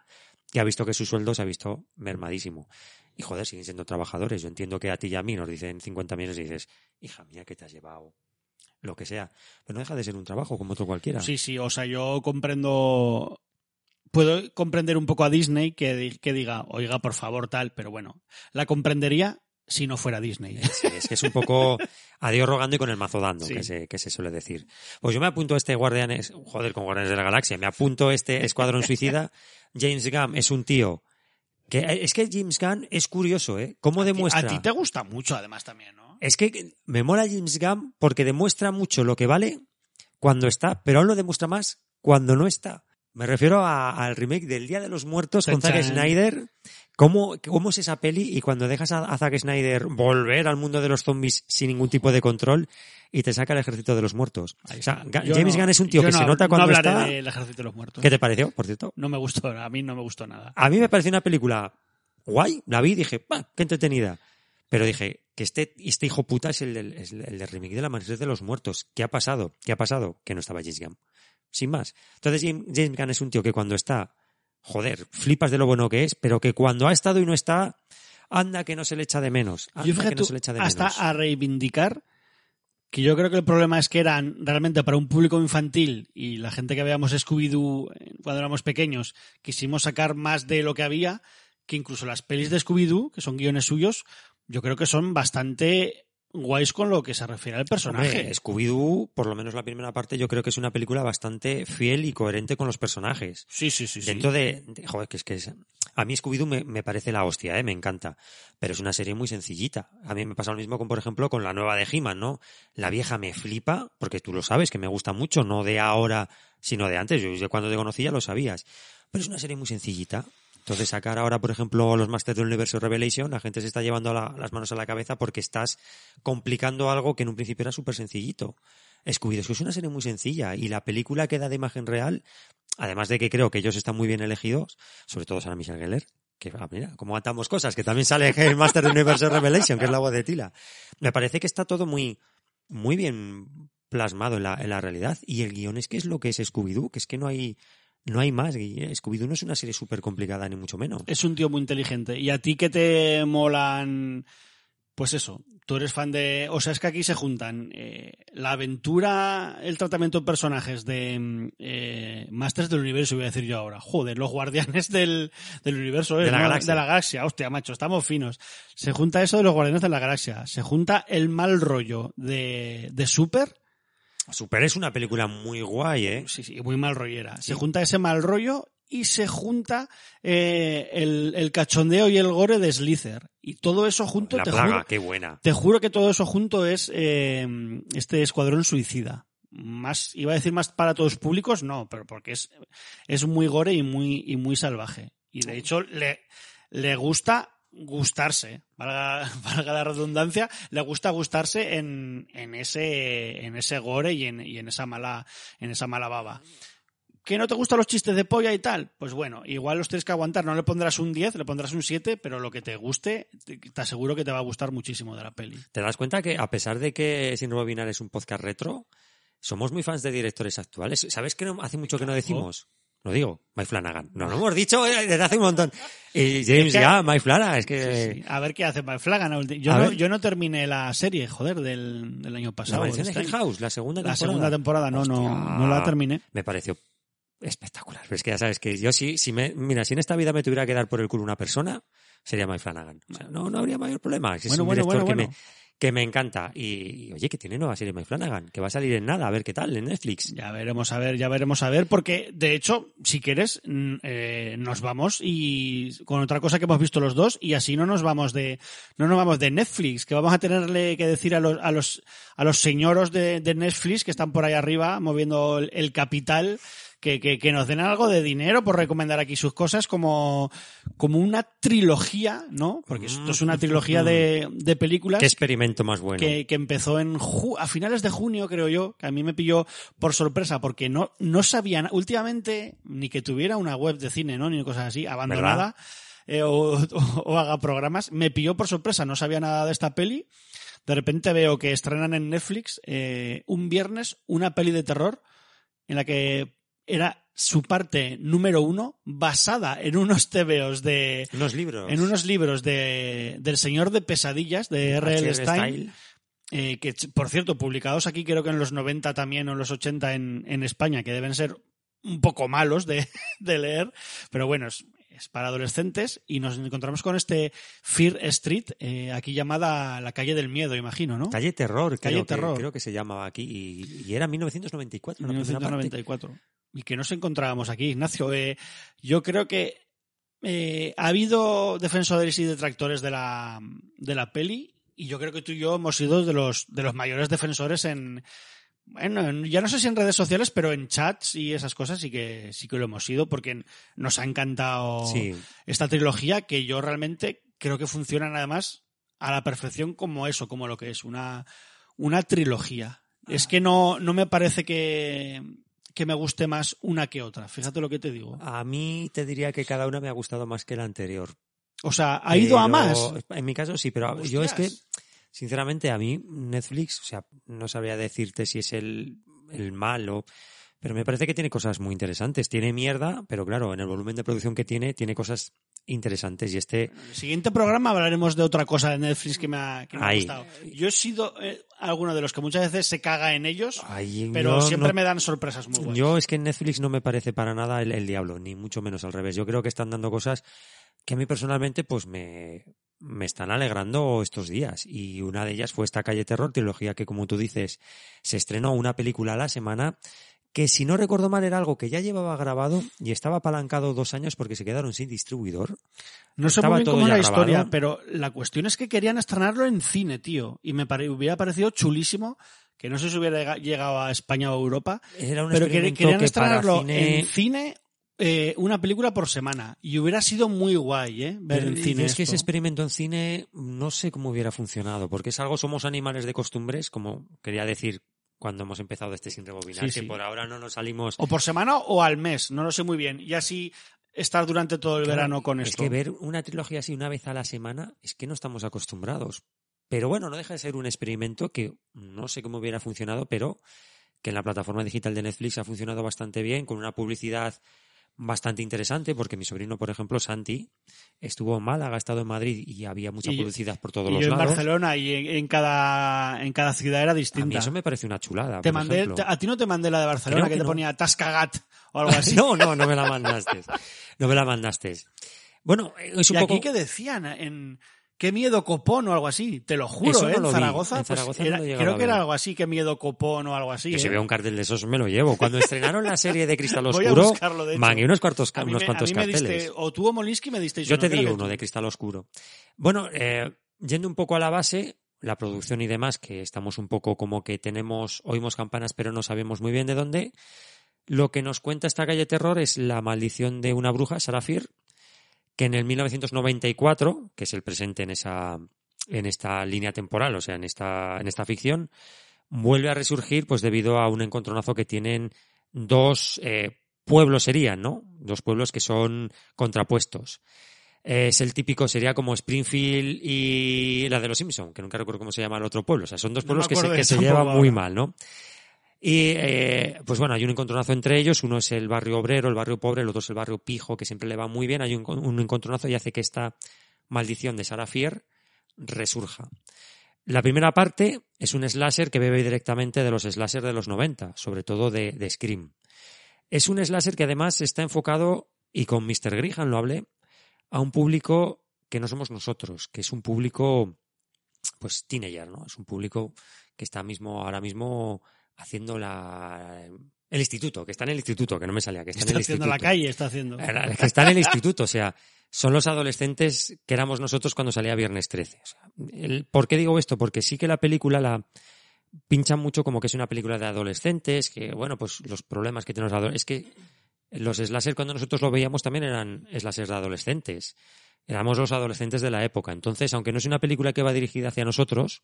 que ha visto que su sueldo se ha visto mermadísimo. Y joder, siguen siendo trabajadores. Yo entiendo que a ti y a mí nos dicen 50 millones y dices, hija mía, que te has llevado lo que sea. Pero no deja de ser un trabajo como otro cualquiera. Sí, sí, o sea, yo comprendo. Puedo comprender un poco a Disney que, di- que diga, oiga, por favor, tal, pero bueno, la comprendería si no fuera Disney. Sí, es que es un poco a Dios rogando y con el mazo dando, Sí. que, se, que se suele decir. Pues yo me apunto a este Guardianes, joder, con Guardianes de la Galaxia, me apunto a este Escuadrón Suicida. James Gunn es un tío que es que James Gunn es curioso, ¿eh? ¿Cómo demuestra? A ti te gusta mucho, además, también, ¿no? Es que me mola James Gunn porque demuestra mucho lo que vale cuando está, pero aún lo demuestra más cuando no está. Me refiero a- al remake del Día de los Muertos con Zack. Snyder, ¿Cómo, ¿Cómo es esa peli y cuando dejas a, a Zack Snyder volver al mundo de los zombies sin ningún tipo de control y te saca el ejército de los muertos? O sea, James no- Gunn es un tío que no se nota cuando no hablaré está... del Ejército de los Muertos. ¿Qué te pareció, por cierto? No me gustó, a mí no me gustó nada. A mí me pareció una película guay, la vi y dije, "Bah, qué entretenida. Pero dije, que este, este hijo puta es el del, es el del remake de la Amanecer de los Muertos. ¿Qué ha pasado? ¿Qué ha pasado? Que no estaba James Gunn. Sin más. Entonces James Gunn es un tío que cuando está, joder, flipas de lo bueno que es, pero que cuando ha estado y no está, anda que no se le echa de menos. Anda Yo fíjate que no se le echa de hasta menos. a reivindicar que yo creo que el problema es que eran realmente para un público infantil y la gente que veíamos Scooby-Doo eh, cuando éramos pequeños, quisimos sacar más de lo que había, que incluso las pelis de Scooby-Doo, que son guiones suyos, yo creo que son bastante guays con lo que se refiere al personaje. Scooby-Doo, por lo menos la primera parte, yo creo que es una película bastante fiel y coherente con los personajes. sí, sí, sí. sí. Dentro de, de- Joder, que es que es- a mí Scooby-Doo me, me parece la hostia, ¿eh? me encanta. Pero es una serie muy sencillita. A mí me pasa lo mismo con, por ejemplo, con la nueva de He-Man, ¿no? La vieja me flipa, porque tú lo sabes, que me gusta mucho, no de ahora, sino de antes. Yo, yo cuando te conocí ya lo sabías. Pero es una serie muy sencillita. Entonces sacar ahora, por ejemplo, los Masters del Universo Revelation, la gente se está llevando la- las manos a la cabeza porque estás complicando algo que en un principio era súper sencillito. Scooby-Doo es que una serie muy sencilla y la película queda de imagen real, además de que creo que ellos están muy bien elegidos, sobre todo Sarah Michelle Gellar, que ah, mira, como atamos cosas, que también sale el Master del Universo Revelation, que es la voz de Tila. Me parece que está todo muy, muy bien plasmado en la, en la realidad y el guion es que es lo que es Scooby-Doo, que es que no hay, no hay más. Scooby-Doo no es una serie súper complicada ni mucho menos. Es un tío muy inteligente. Y a ti que te molan, pues eso, tú eres fan de... O sea, es que aquí se juntan eh, la aventura, el tratamiento de personajes de mm, eh, Masters del Universo, voy a decir yo ahora. Joder, los guardianes del, del universo, De ¿eh? la ¿no? galaxia. de la galaxia. Hostia, macho, estamos finos. Se junta eso de los guardianes de la galaxia. Se junta el mal rollo de, de Super. Super es una película muy guay, ¿eh? Sí, sí, muy mal rollera. Se junta ese mal rollo y se junta eh, el, el cachondeo y el gore de Slither. Y todo eso junto, La te plaga, juro, qué buena. te juro que todo eso junto es eh, este escuadrón suicida. Más, iba a decir más para todos públicos, no, pero porque es, es muy gore y muy, y muy salvaje. Y de hecho, le, le gusta gustarse, valga, valga la redundancia, le gusta gustarse en, en ese, en ese gore y en, y en esa mala, en esa mala baba. ¿Que no te gustan los chistes de polla y tal? Pues bueno, igual los tienes que aguantar. No le pondrás un 10, le pondrás un 7, pero lo que te guste, te aseguro que te va a gustar muchísimo de la peli. ¿Te das cuenta que a pesar de que Sin Rebobinar es un podcast retro, somos muy fans de directores actuales? ¿Sabes que no- hace mucho que no decimos? Lo digo, Mike Flanagan. No lo hemos dicho eh, desde hace un montón. Y James, ya, Mike Flanagan, es que... Sí, sí. A ver qué hace Mike Flanagan. Yo, no, yo no terminé la serie, joder, del, del año La pasado. de. House, la segunda La temporada. segunda temporada no, no, Hostia. no la terminé. Me pareció espectacular. Pero es que ya sabes que yo sí, si me, mira, si en esta vida me tuviera que dar por el culo una persona, sería Mike Flanagan. O sea, no, no habría mayor problema. Es Bueno, un bueno, director bueno, que. Me, que me encanta. Y, oye, que tiene nueva serie Mike Flanagan, que va a salir en nada, a ver qué tal, en Netflix. Ya veremos a ver, ya veremos a ver, porque de hecho, si quieres, mm, eh, nos vamos y con otra cosa que hemos visto los dos y así no nos vamos de, no nos vamos de Netflix, que vamos a tenerle que decir a los, a los, a los señoros de, Netflix que están por ahí arriba moviendo el capital. Que, que, que nos den algo de dinero por recomendar aquí sus cosas como, como una trilogía, ¿no? Porque esto es una trilogía de, de películas Qué experimento más bueno. que, que empezó en ju- a finales de junio, creo yo, que a mí me pilló por sorpresa, porque no, no sabían últimamente ni que tuviera una web de cine, ¿no? Ni cosas así, abandonada, eh, o, o- o haga programas. Me pilló por sorpresa, no sabía nada de esta peli. De repente veo que estrenan en Netflix eh, un viernes una peli de terror en la que era su parte número uno basada en unos tebeos de Unos libros. en unos libros de del señor de pesadillas de R.L. Stein Style. eh, que por cierto, publicados aquí creo que en los 90 también o en los 80 en, en España, que deben ser un poco malos de, de leer, pero bueno, es, es para adolescentes y nos encontramos con este Fear Street, eh, aquí llamada la calle del miedo, imagino, ¿no? Calle Terror, Calle creo, que- Terror. creo que se llamaba aquí. Y, y era 1994. la primera parte. 1994. Y que nos encontrábamos aquí, Ignacio. Eh, yo creo que eh, ha habido defensores y detractores de la, de la peli y yo creo que tú y yo hemos sido de los, de los mayores defensores en, Bueno, ya no sé si en redes sociales, pero en chats y esas cosas sí que sí que lo hemos ido porque nos ha encantado Sí. esta trilogía que yo realmente creo que funcionan además a la perfección como eso, como lo que es una, una trilogía. Es que no, no me parece que, que me guste más una que otra. Fíjate lo que te digo. A mí te diría que cada una me ha gustado más que la anterior. O sea, ha ido a más. En mi caso sí, pero yo es que, sinceramente, a mí Netflix, o sea, no sabría decirte si es el, el malo, pero me parece que tiene cosas muy interesantes. Tiene mierda, pero claro, en el volumen de producción que tiene, tiene cosas interesantes. Y este, En el siguiente programa hablaremos de otra cosa de Netflix que me ha, que me ha gustado. Yo he sido eh, alguno de los que muchas veces se caga en ellos, ay, pero siempre no- me dan sorpresas muy buenas. Yo es que en Netflix no me parece para nada el, el diablo, ni mucho menos al revés. Yo creo que están dando cosas que a mí personalmente pues me, me están alegrando estos días. Y una de ellas fue esta Calle Terror, trilogía que como tú dices, se estrenó una película a la semana que si no recuerdo mal era algo que ya llevaba grabado y estaba apalancado dos años porque se quedaron sin distribuidor. No sé muy bien cómo es ya la historia, grabado. pero la cuestión es que querían estrenarlo en cine, tío. Y me pare- hubiera parecido chulísimo que no sé si hubiera llega- llegado a España o a Europa, Era un pero que- experimento querían que para estrenarlo cine... en cine eh, una película por semana. Y hubiera sido muy guay, ¿eh? Ver Pero en cine. es que ese experimento en cine no sé cómo hubiera funcionado, porque es algo, somos animales de costumbres, como quería decir cuando hemos empezado este sin rebobinar, Sí, que por ahora no nos salimos. O por semana o al mes, no lo sé muy bien. Y así estar durante todo el Claro, verano con es esto. que ver una trilogía así una vez a la semana es que no estamos acostumbrados. Pero bueno, no deja de ser un experimento que no sé cómo hubiera funcionado, pero que en la plataforma digital de Netflix ha funcionado bastante bien, con una publicidad bastante interesante, porque mi sobrino, por ejemplo, Santi, estuvo en Málaga, ha estado en Madrid y había mucha Y publicidad por todos y los yo en lados. Barcelona y en, en cada, en cada ciudad era A mí distinta. eso me parece una chulada. Te por mandé, ejemplo. a ti no te mandé la de Barcelona Creo que, que te ponía Tascagat o algo así. No, no, no me la mandaste. No me la mandaste. Bueno, es y un poco... aquí que decían en qué miedo copón o algo así, te lo juro, no ¿eh? en lo. Zaragoza, En pues Zaragoza no era- creo que era algo así, qué miedo copón o algo así. Yo si ¿eh? veo un cartel de esos me lo llevo. Cuando estrenaron la serie de Cristal Oscuro, man, y unos, cuartos, A mí unos me- a cuantos mí me carteles. diste- o tú o Molinsky me disteis Yo uno, te di uno tú. de Cristal Oscuro. Bueno, eh, yendo un poco a la base, la producción y demás, que estamos un poco como que tenemos, oímos campanas pero no sabemos muy bien de dónde. Lo que nos cuenta esta calle terror es la maldición de una bruja, Sarafir, que en el 1994, que es el presente en esa en esta línea temporal, o sea, en esta en esta ficción, vuelve a resurgir pues debido a un encontronazo que tienen dos eh, pueblos serían, ¿no? Dos pueblos que son contrapuestos. Es el típico, sería como Springfield y la de los Simpson, que nunca recuerdo cómo se llama el otro pueblo. O sea, son dos No pueblos que se, que llevan muy mal, ¿no? Y eh, pues bueno, hay un encontronazo entre ellos. Uno es el barrio obrero, el barrio pobre, el otro es el barrio pijo, que siempre le va muy bien. Hay un, encontronazo y hace que esta maldición de Sarah Fier resurja. La primera parte es un slasher que bebe directamente de los slashers de los 90, sobre todo de, de Scream. Es un slasher que además está enfocado, y con Mr. Grihan lo hablé, a un público que no somos nosotros, que es un público, pues, teenager, ¿no? Es un público que está mismo, ahora mismo haciendo la, el instituto, que está en el instituto, que no me salía, que está, Está en el haciendo instituto. la calle, está haciendo. Era- que está en el instituto, o sea, son los adolescentes que éramos nosotros cuando salía Viernes 13. O sea, el- ¿Por qué digo esto? Porque sí que la película la pinchan mucho como que es una película de adolescentes, que bueno, pues los problemas que tienen los adolescentes. Es que los slasher cuando nosotros lo veíamos también eran slashers de adolescentes. Éramos los adolescentes de la época. Entonces, aunque no es una película que va dirigida hacia nosotros,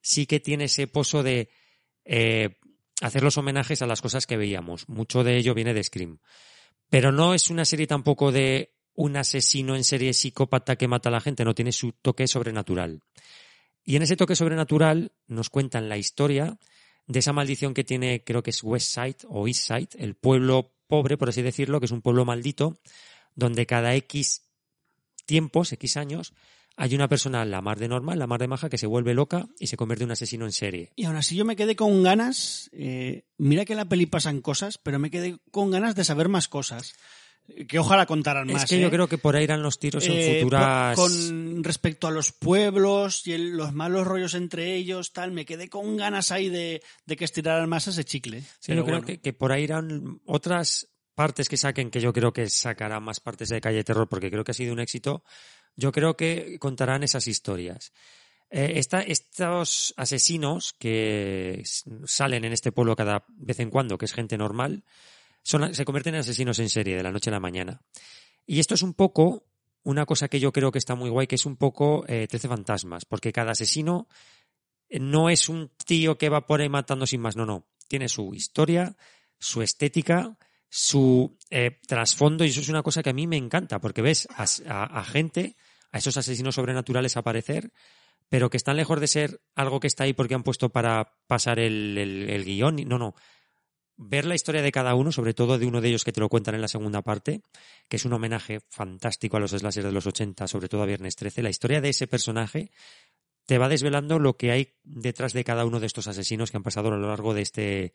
sí que tiene ese pozo de eh, hacer los homenajes a las cosas que veíamos. Mucho de ello viene de Scream. Pero no es una serie tampoco de un asesino en serie psicópata que mata a la gente, no tiene su toque sobrenatural. Y en ese toque sobrenatural nos cuentan la historia de esa maldición que tiene, creo que es West Side o East Side, el pueblo pobre, por así decirlo, que es un pueblo maldito, donde cada X tiempos, X años, hay una persona, la mar de normal, la mar de maja, que se vuelve loca y se convierte en un asesino en serie. Y aún así yo me quedé con ganas, eh, mira que en la peli pasan cosas, pero me quedé con ganas de saber más cosas. Eh, Que ojalá contaran más. es que ¿eh? yo creo que por ahí irán los tiros en Eh, futuras... Con respecto a los pueblos y el- los malos rollos entre ellos, tal, me quedé con ganas ahí de, de que estiraran más ese chicle. Sí, Pero yo creo bueno. que, que por ahí irán otras partes que saquen, que yo creo que sacará más partes de Calle Terror, porque creo que ha sido un éxito. Yo creo que contarán esas historias. Eh, estos asesinos que salen en este pueblo cada vez en cuando, que es gente normal, son, se convierten en asesinos en serie de la noche a la mañana. Y esto es un poco una cosa que yo creo que está muy guay, que es un poco eh, 13 fantasmas, porque cada asesino eh, no es un tío que va por ahí matando sin más, no, no. Tiene su historia, su estética, su eh, trasfondo, y eso es una cosa que a mí me encanta, porque ves a, gente, a esos asesinos sobrenaturales aparecer, pero que están lejos de ser algo que está ahí porque han puesto para pasar el, el- el guion. No, no. Ver la historia de cada uno, sobre todo de uno de ellos que te lo cuentan en la segunda parte, que es un homenaje fantástico a los slashers de los 80, sobre todo a Viernes 13. La historia de ese personaje te va desvelando lo que hay detrás de cada uno de estos asesinos que han pasado a lo largo de este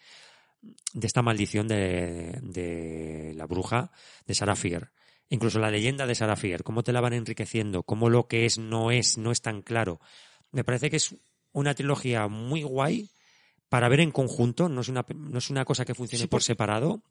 de esta maldición de, de la bruja de Sarah Fier. Incluso la leyenda de Sarah Fier, cómo te la van enriqueciendo, cómo lo que es no es, no es tan claro. Me parece que es una trilogía muy guay para ver en conjunto, no es una, no es una cosa que funcione Sí, por separado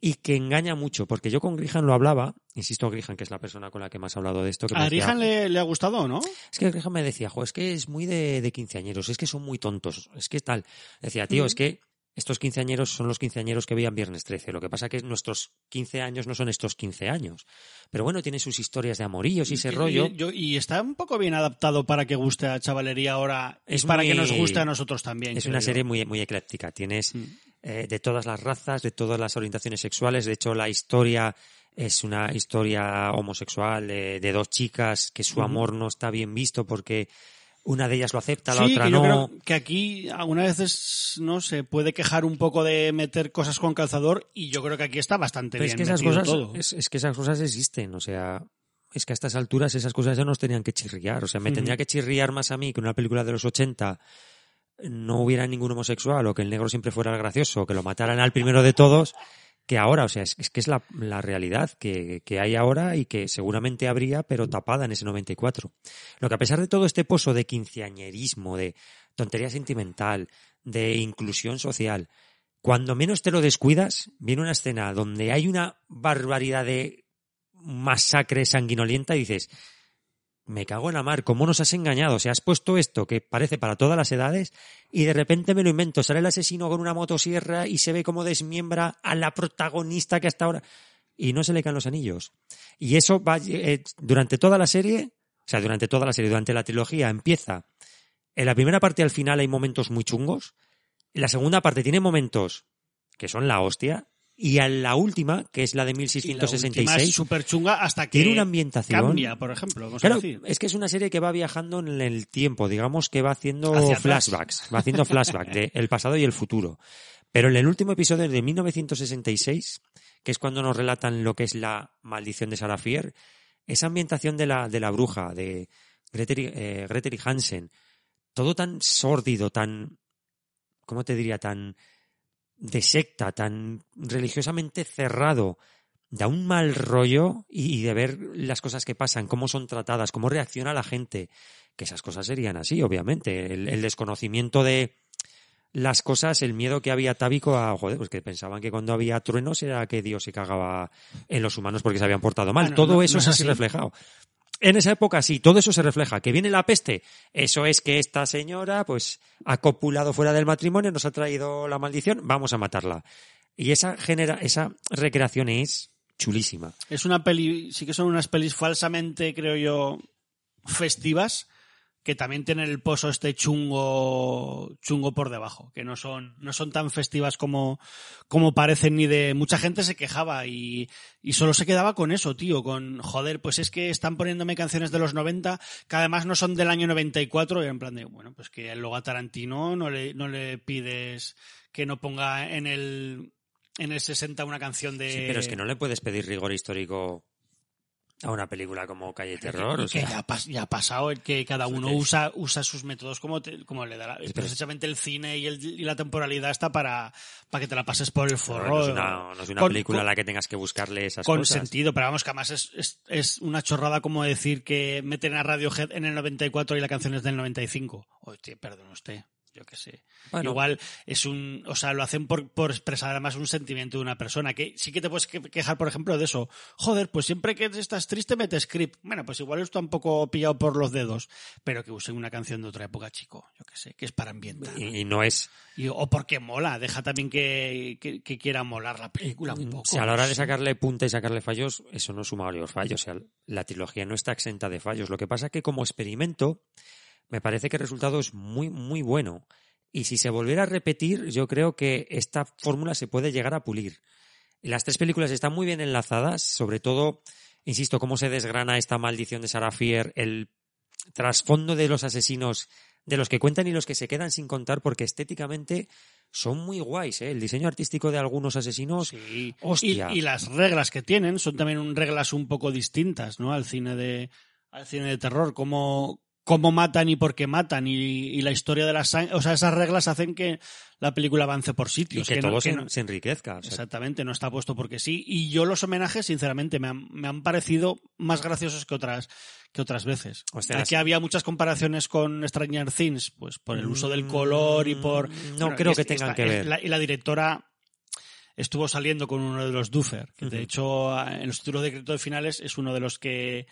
y que engaña mucho, porque yo con Grihan lo hablaba, insisto, Grihan, que es la persona con la que más he hablado de esto, que ¿A decía, Rihan le, le ha gustado o no? es que Grihan me decía, jo, es que es muy de, de quinceañeros, es que son muy tontos, es que tal. Decía, tío, es que estos quinceañeros son los quinceañeros que veían Viernes 13. Lo que pasa que nuestros 15 años no son estos 15 años. Pero bueno, tiene sus historias de amorillos y ese Y- rollo. Y, yo- y está un poco bien adaptado para que guste a chavalería ahora Es y para muy- que nos guste a nosotros también. Es una yo. serie muy, muy ecléctica. Tienes Mm. eh, de todas las razas, de todas las orientaciones sexuales. De hecho, la historia es una historia homosexual de, de dos chicas que su amor no está bien visto porque una de ellas lo acepta, la Sí, otra que yo no. creo que aquí algunas veces no se puede quejar un poco de meter cosas con calzador y yo creo que aquí está bastante Pero bien es que esas cosas, todo. es, es que esas cosas existen, o sea, es que a estas alturas esas cosas ya nos tenían que chirriar, o sea, me tendría que chirriar más a mí que en una película de los 80 no hubiera ningún homosexual o que el negro siempre fuera el gracioso, o que lo mataran al primero de todos, que ahora, o sea, es, que es la, la realidad que, que hay ahora y que seguramente habría, pero tapada en ese 94. Lo que a pesar de todo este pozo de quinceañerismo, de tontería sentimental, de inclusión social, cuando menos te lo descuidas, viene una escena donde hay una barbaridad de masacre sanguinolienta y dices, me cago en la mar, ¿cómo nos has engañado? O sea, has puesto esto que parece para todas las edades y de repente me lo invento. Sale el asesino con una motosierra y se ve cómo desmiembra a la protagonista que hasta ahora... Y no se le caen los anillos. Y eso va eh, durante toda la serie, o sea, durante toda la serie, durante la trilogía, empieza. En la primera parte al final hay momentos muy chungos. En la segunda parte tiene momentos que son la hostia. Y en la última, que es la de Y la última 1666, es súper chunga hasta que tiene una ambientación. cambia, por ejemplo. Vamos Claro, a decir. es que es una serie que va viajando en el tiempo, digamos que va haciendo Hacia atrás. flashbacks, va haciendo flashback de el pasado y el futuro. Pero en el último episodio de 1966, que es cuando nos relatan lo que es la maldición de Sarah Fier, esa ambientación de la, de la bruja, de Gretel, y- eh, Gretel y Hansen, todo tan sórdido, tan, ¿cómo te diría? Tan de secta, tan religiosamente cerrado, da un mal rollo y, de ver las cosas que pasan, cómo son tratadas, cómo reacciona la gente, que esas cosas serían así, obviamente. El, el desconocimiento de las cosas, el miedo que había tábico a, joder, pues que pensaban que cuando había truenos era que Dios se cagaba en los humanos porque se habían portado mal. Todo no, eso no es así. reflejado. En esa época sí, todo eso se refleja. Que viene la peste, eso es que esta señora, pues, ha copulado fuera del matrimonio, nos ha traído la maldición, vamos a matarla. Y esa genera, esa recreación es chulísima. Es una peli, sí que son unas pelis falsamente, creo yo, festivas, que también tienen el pozo este chungo, chungo por debajo, que no son, no son tan festivas como, como parecen ni de, mucha gente se quejaba y, y solo se quedaba con eso, tío, con, joder, pues es que están poniéndome canciones de los 90, que además no son del año 94, y en plan de, bueno, pues que luego a Tarantino no le, no le pides que no ponga en el, en el 60 una canción de... Sí, pero es que no le puedes pedir rigor histórico a una película como Calle Terror. Y o que sea, ya, ha pas- ya ha pasado el que cada uno que- usa, usa sus métodos como, te- como le. Sí, pero- Precisamente el cine y, el- y la temporalidad está para, para que te la pases por el forro. no es una, no es una Con- película con- a la que tengas que buscarle esas con cosas. sentido, pero vamos que además es, es, es una chorrada como decir que meten a Radiohead en el 94 y la canción es del 95. Oye, perdón usted. Yo qué sé. Bueno. Igual es un, o sea, lo hacen por, por expresar además un sentimiento de una persona, que sí que te puedes que- quejar, por ejemplo, de eso. Joder, pues siempre que estás triste mete script. Bueno, pues igual está un poco pillado por los dedos, pero que usen una canción de otra época, chico, yo qué sé, que es para ambientar. Y, y no es. Y- o porque mola, deja también que, que, que quiera molar la película un poco. Si a la hora de sacarle punta y sacarle fallos, eso no suma varios fallos. O sea, la trilogía no está exenta de fallos. Lo que pasa es que como experimento, me parece que el resultado es muy, muy bueno. Y si se volviera a repetir, yo creo que esta fórmula se puede llegar a pulir. Las tres películas están muy bien enlazadas, sobre todo, insisto, cómo se desgrana esta maldición de Sarah Fier, el trasfondo de los asesinos, de los que cuentan y los que se quedan sin contar, porque estéticamente son muy guays, ¿eh? El diseño artístico de algunos asesinos, Sí. Hostia. Y, y las reglas que tienen son también un- reglas un poco distintas, ¿no? Al cine de, al cine de terror, cómo, cómo matan y por qué matan y, y la historia de la sangre, o sea, esas reglas hacen que la película avance por y sitios. que, no- todo que se, no- se enriquezca. o sea, Exactamente, no está puesto porque sí. Y yo los homenajes, sinceramente, me han, me han parecido más graciosos que otras, que otras veces. O sea, Aquí había muchas comparaciones con Stranger Things, pues por el uso del color y por... Mm, No Bueno, creo y que es- tengan esta- que ver. la- y la directora estuvo saliendo con uno de los Duffer, que de hecho en los títulos de crédito de finales es uno de los que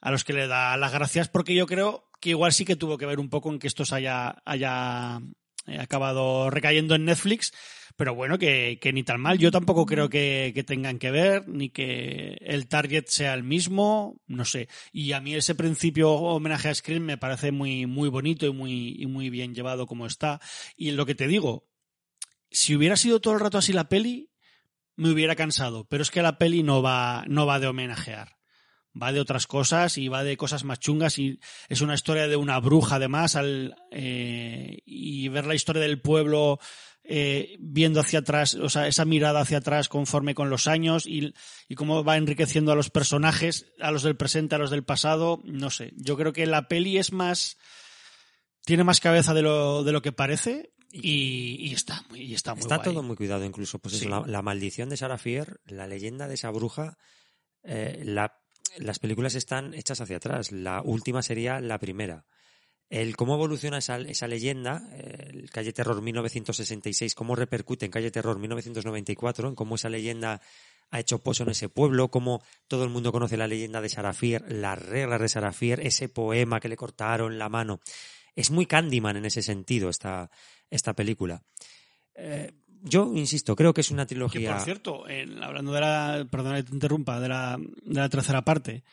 a los que le da las gracias porque yo creo que igual sí que tuvo que ver un poco en que esto se haya, haya eh, acabado recayendo en Netflix, pero bueno, que, que ni tan mal. Yo tampoco creo que, que tengan que ver, ni que el target sea el mismo, no sé. Y a mí ese principio homenaje a Scream me parece muy, muy bonito y muy, y muy bien llevado como está. Y lo que te digo, si hubiera sido todo el rato así la peli, me hubiera cansado. Pero es que la peli no va, no va de homenajear. Va de otras cosas y va de cosas más chungas y es una historia de una bruja además al, eh, y ver la historia del pueblo eh, viendo hacia atrás, o sea, esa mirada hacia atrás conforme con los años y, y cómo va enriqueciendo a los personajes, a los del presente, a los del pasado, no sé. Yo creo que la peli es más, tiene más cabeza de lo, de lo que parece y, y está muy, y está muy Está guay. todo muy cuidado, incluso. Pues eso, Sí. la, la maldición de Sarah Fier, la leyenda de esa bruja, eh, la- las películas están hechas hacia atrás. La última sería la primera. El cómo evoluciona esa, leyenda, eh, Calle Terror 1966, cómo repercute en Calle Terror 1994, en cómo esa leyenda ha hecho pozo en ese pueblo, cómo todo el mundo conoce la leyenda de Sarah Fier, las reglas de Sarah Fier, ese poema que le cortaron la mano. Es muy Candyman en ese sentido esta, esta película. Eh, yo insisto, creo que es una Que trilogía. por cierto, en- hablando de la, perdona que te interrumpa, de la, de la tercera parte,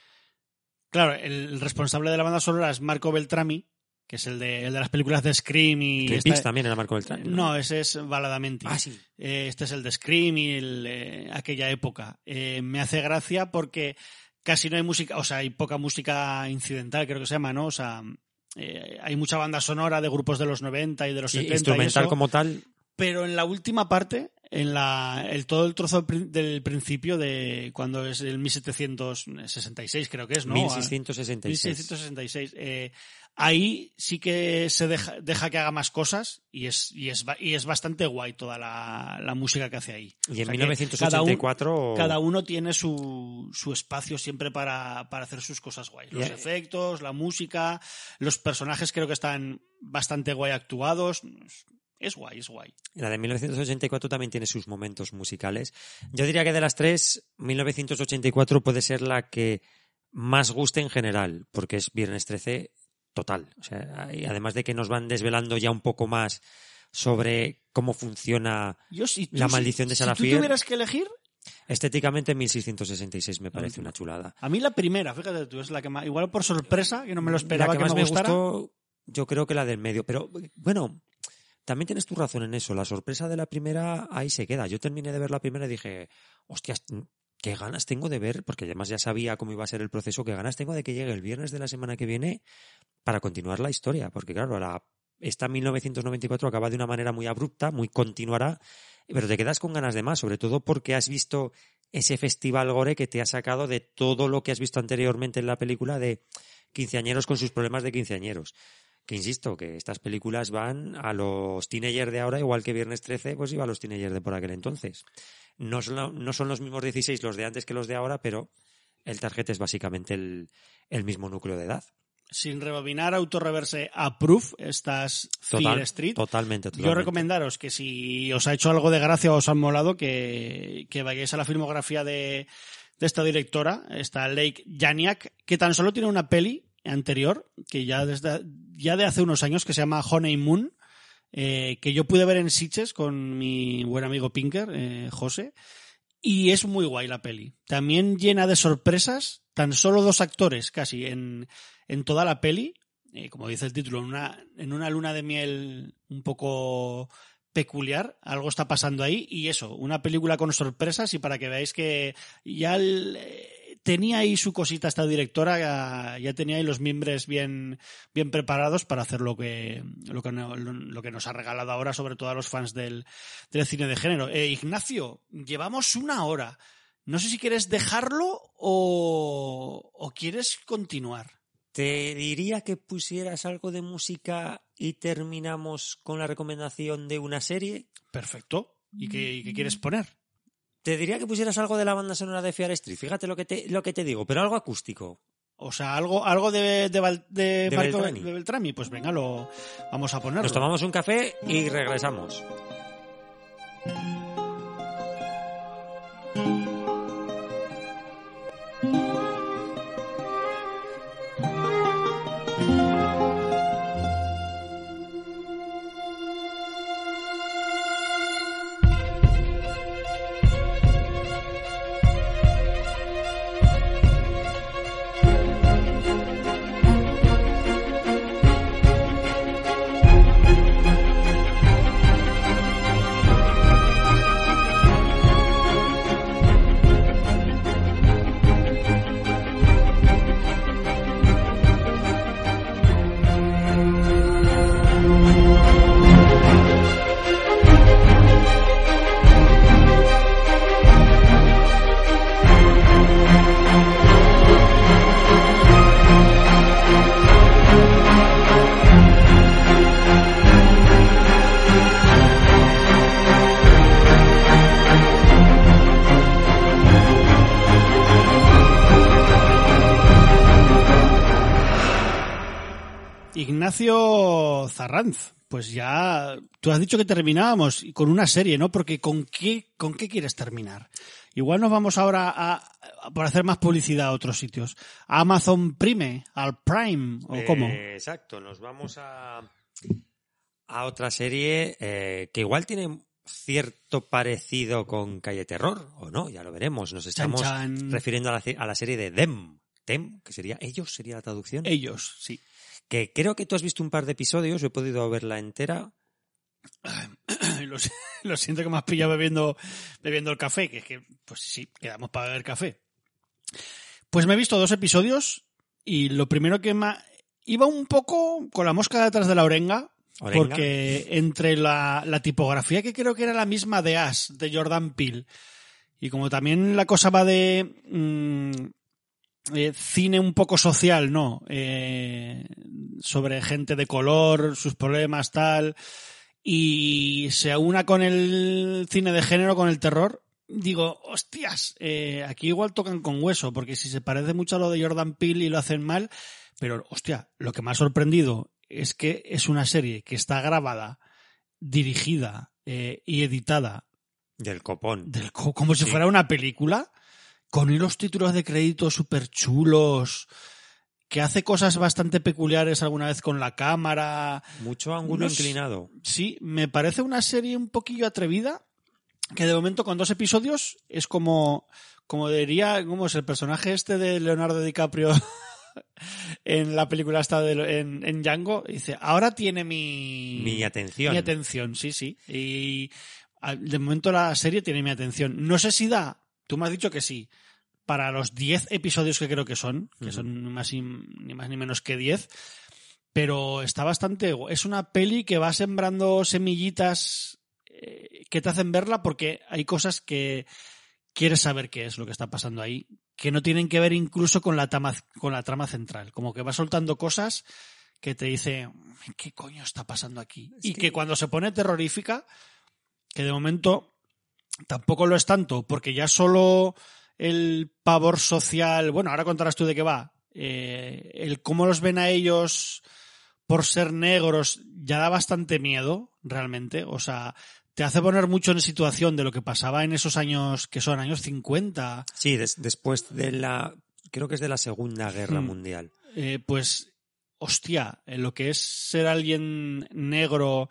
claro, el responsable de la banda sonora es Marco Beltrami, que es el de, el de las películas de Scream y... Twin esta- Peaks también era Marco Beltrán. no, ese es Baladamenti. Ah, sí. Eh, este es el de Scream y el, eh, aquella época. Eh, me hace gracia porque casi no hay música, o sea, hay poca música incidental, creo que se llama, ¿no? O sea, eh, hay mucha banda sonora de grupos de los 90 y de los Sí, 70 y instrumental eso, como tal. Pero en la última parte, en la, el, todo el trozo del principio de cuando es el 1766, creo que es, ¿no? 1666. 1666. Eh, ahí sí que se deja, deja que haga más cosas y es, y es, y es bastante guay toda la, la música que hace ahí. Y en O sea que cada un- 1984. Cada uno tiene su, su espacio siempre para, para hacer sus cosas guays. Los efectos, la música, los personajes creo que están bastante guay actuados. Es guay, es guay. La de 1984 también tiene sus momentos musicales. Yo diría que de las tres, 1984 puede ser la que más guste en general, porque es Viernes 13 total. O sea, y además de que nos van desvelando ya un poco más sobre cómo funciona Yo, si tú- La si- maldición de si Sarah tú tuvieras que elegir, estéticamente 1666 me parece una chulada. a mí la primera, fíjate tú, es la que más, igual por sorpresa, que no me lo esperaba la que, más me me gustara. gustó, yo creo que la del medio. Pero bueno, también tienes tu razón en eso. La sorpresa de la primera ahí se queda. Yo terminé de ver la primera y dije, hostias, qué ganas tengo de ver, porque además ya sabía cómo iba a ser el proceso, qué ganas tengo de que llegue el viernes de la semana que viene para continuar la historia. Porque claro, la, esta 1994 acaba de una manera muy abrupta, muy continuará, pero te quedas con ganas de más, sobre todo porque has visto ese festival gore que te ha sacado de todo lo que has visto anteriormente en la película de quinceañeros con sus problemas de quinceañeros. Que insisto, que estas películas van a los teenagers de ahora, igual que Viernes 13, pues iba a los teenagers de por aquel entonces. No son, no son los mismos 16 los de antes que los de ahora, pero el target es básicamente el, el mismo núcleo de edad. sin rebobinar, autorreverse, approve, estas Fear Street. Totalmente, totalmente. Yo recomendaros que si os ha hecho algo de gracia o os han molado, que, que vayáis a la filmografía de, de esta directora, esta Lake Janiak, que tan solo tiene una peli anterior, que ya desde ya de hace unos años, que se llama Honey Moon, eh, que yo pude ver en Sitges con mi buen amigo Pinker, eh, José, y es muy guay la peli. También llena de sorpresas, tan solo dos actores casi en, en toda la peli, eh, como dice el título, en una, en una luna de miel un poco peculiar, algo está pasando ahí y eso, una película con sorpresas y para que veáis que ya eh, tenía ahí su cosita esta directora, ya, ya, tenía ahí los miembros bien, bien preparados para hacer lo que, lo que, lo que nos ha regalado ahora, sobre todo a los fans del, del cine de género. Eh, Ignacio, llevamos una hora. No sé si quieres dejarlo o, o quieres continuar. Te diría que pusieras algo de música y terminamos con la recomendación de una serie. Perfecto. ¿Y qué, qué quieres poner? Te diría que pusieras algo de la banda sonora de Fear Street. Fíjate lo que te, lo que te digo, pero algo acústico. O sea, algo, algo de, de, de, de Beltrami. Beltrami. Pues venga, lo vamos a ponerlo. Nos tomamos un café y regresamos. Ignacio Zarranz, pues ya tú has dicho que terminábamos con una serie, ¿no? Porque ¿con qué, con qué quieres terminar? Igual nos vamos ahora a, por hacer más publicidad a otros sitios. A Amazon Prime, al Prime, o cómo. Eh, exacto, nos vamos a, a otra serie eh, que igual tiene cierto parecido con Calle Terror, o no, ya lo veremos. Nos estamos Chan, chan. refiriendo a la, a la serie de Them. Them, que sería ellos, sería la traducción. Ellos, sí. Que creo que tú has visto un par de episodios, he podido verla entera. Lo, siento que me has pillado bebiendo, bebiendo el café, que es que, pues sí, quedamos para beber café. Pues me he visto dos episodios y lo primero que me... Iba un poco con la mosca detrás de la orenga, Orenga. porque entre la, la, tipografía que creo que era la misma de Ash, de Jordan Peele, y como también la cosa va de mmm, eh, cine un poco social, ¿no? Eh, sobre gente de color, sus problemas, tal, y se aúna con el cine de género, con el terror, digo, hostias, eh, aquí igual tocan con hueso, porque si se parece mucho a lo de Jordan Peele y lo hacen mal, pero hostia, lo que me ha sorprendido es que es una serie que está grabada, dirigida eh, y editada del copón. Del co como si fuera una película, con unos títulos de crédito súper chulos, que hace cosas bastante peculiares alguna vez con la cámara. Mucho ángulo unos, inclinado. Sí, me parece una serie un poquillo atrevida, que de momento con dos episodios es como, como diría, como es el personaje este de Leonardo DiCaprio en la película esta de, en, en Django, dice, ahora tiene mi... Mi atención. Mi atención, sí, sí. Y de momento la serie tiene mi atención. No sé si da, tú me has dicho que sí, para los 10 episodios que creo que son, que uh -huh. son más y, ni más ni menos que 10, pero está bastante... Es una peli que va sembrando semillitas eh, que te hacen verla porque hay cosas que quieres saber qué es lo que está pasando ahí, que no tienen que ver incluso con la, trama, con la trama central. Como que va soltando cosas que te dice, ¿qué coño está pasando aquí? Es y que... que cuando se pone terrorífica, que de momento tampoco lo es tanto, porque ya solo el pavor social, bueno, ahora contarás tú de qué va, eh, el cómo los ven a ellos por ser negros ya da bastante miedo, realmente. O sea, te hace poner mucho en situación de lo que pasaba en esos años que son años 50. Sí, des- después de la, creo que es de la Segunda Guerra Hmm. Mundial. Eh, pues, hostia, en lo que es ser alguien negro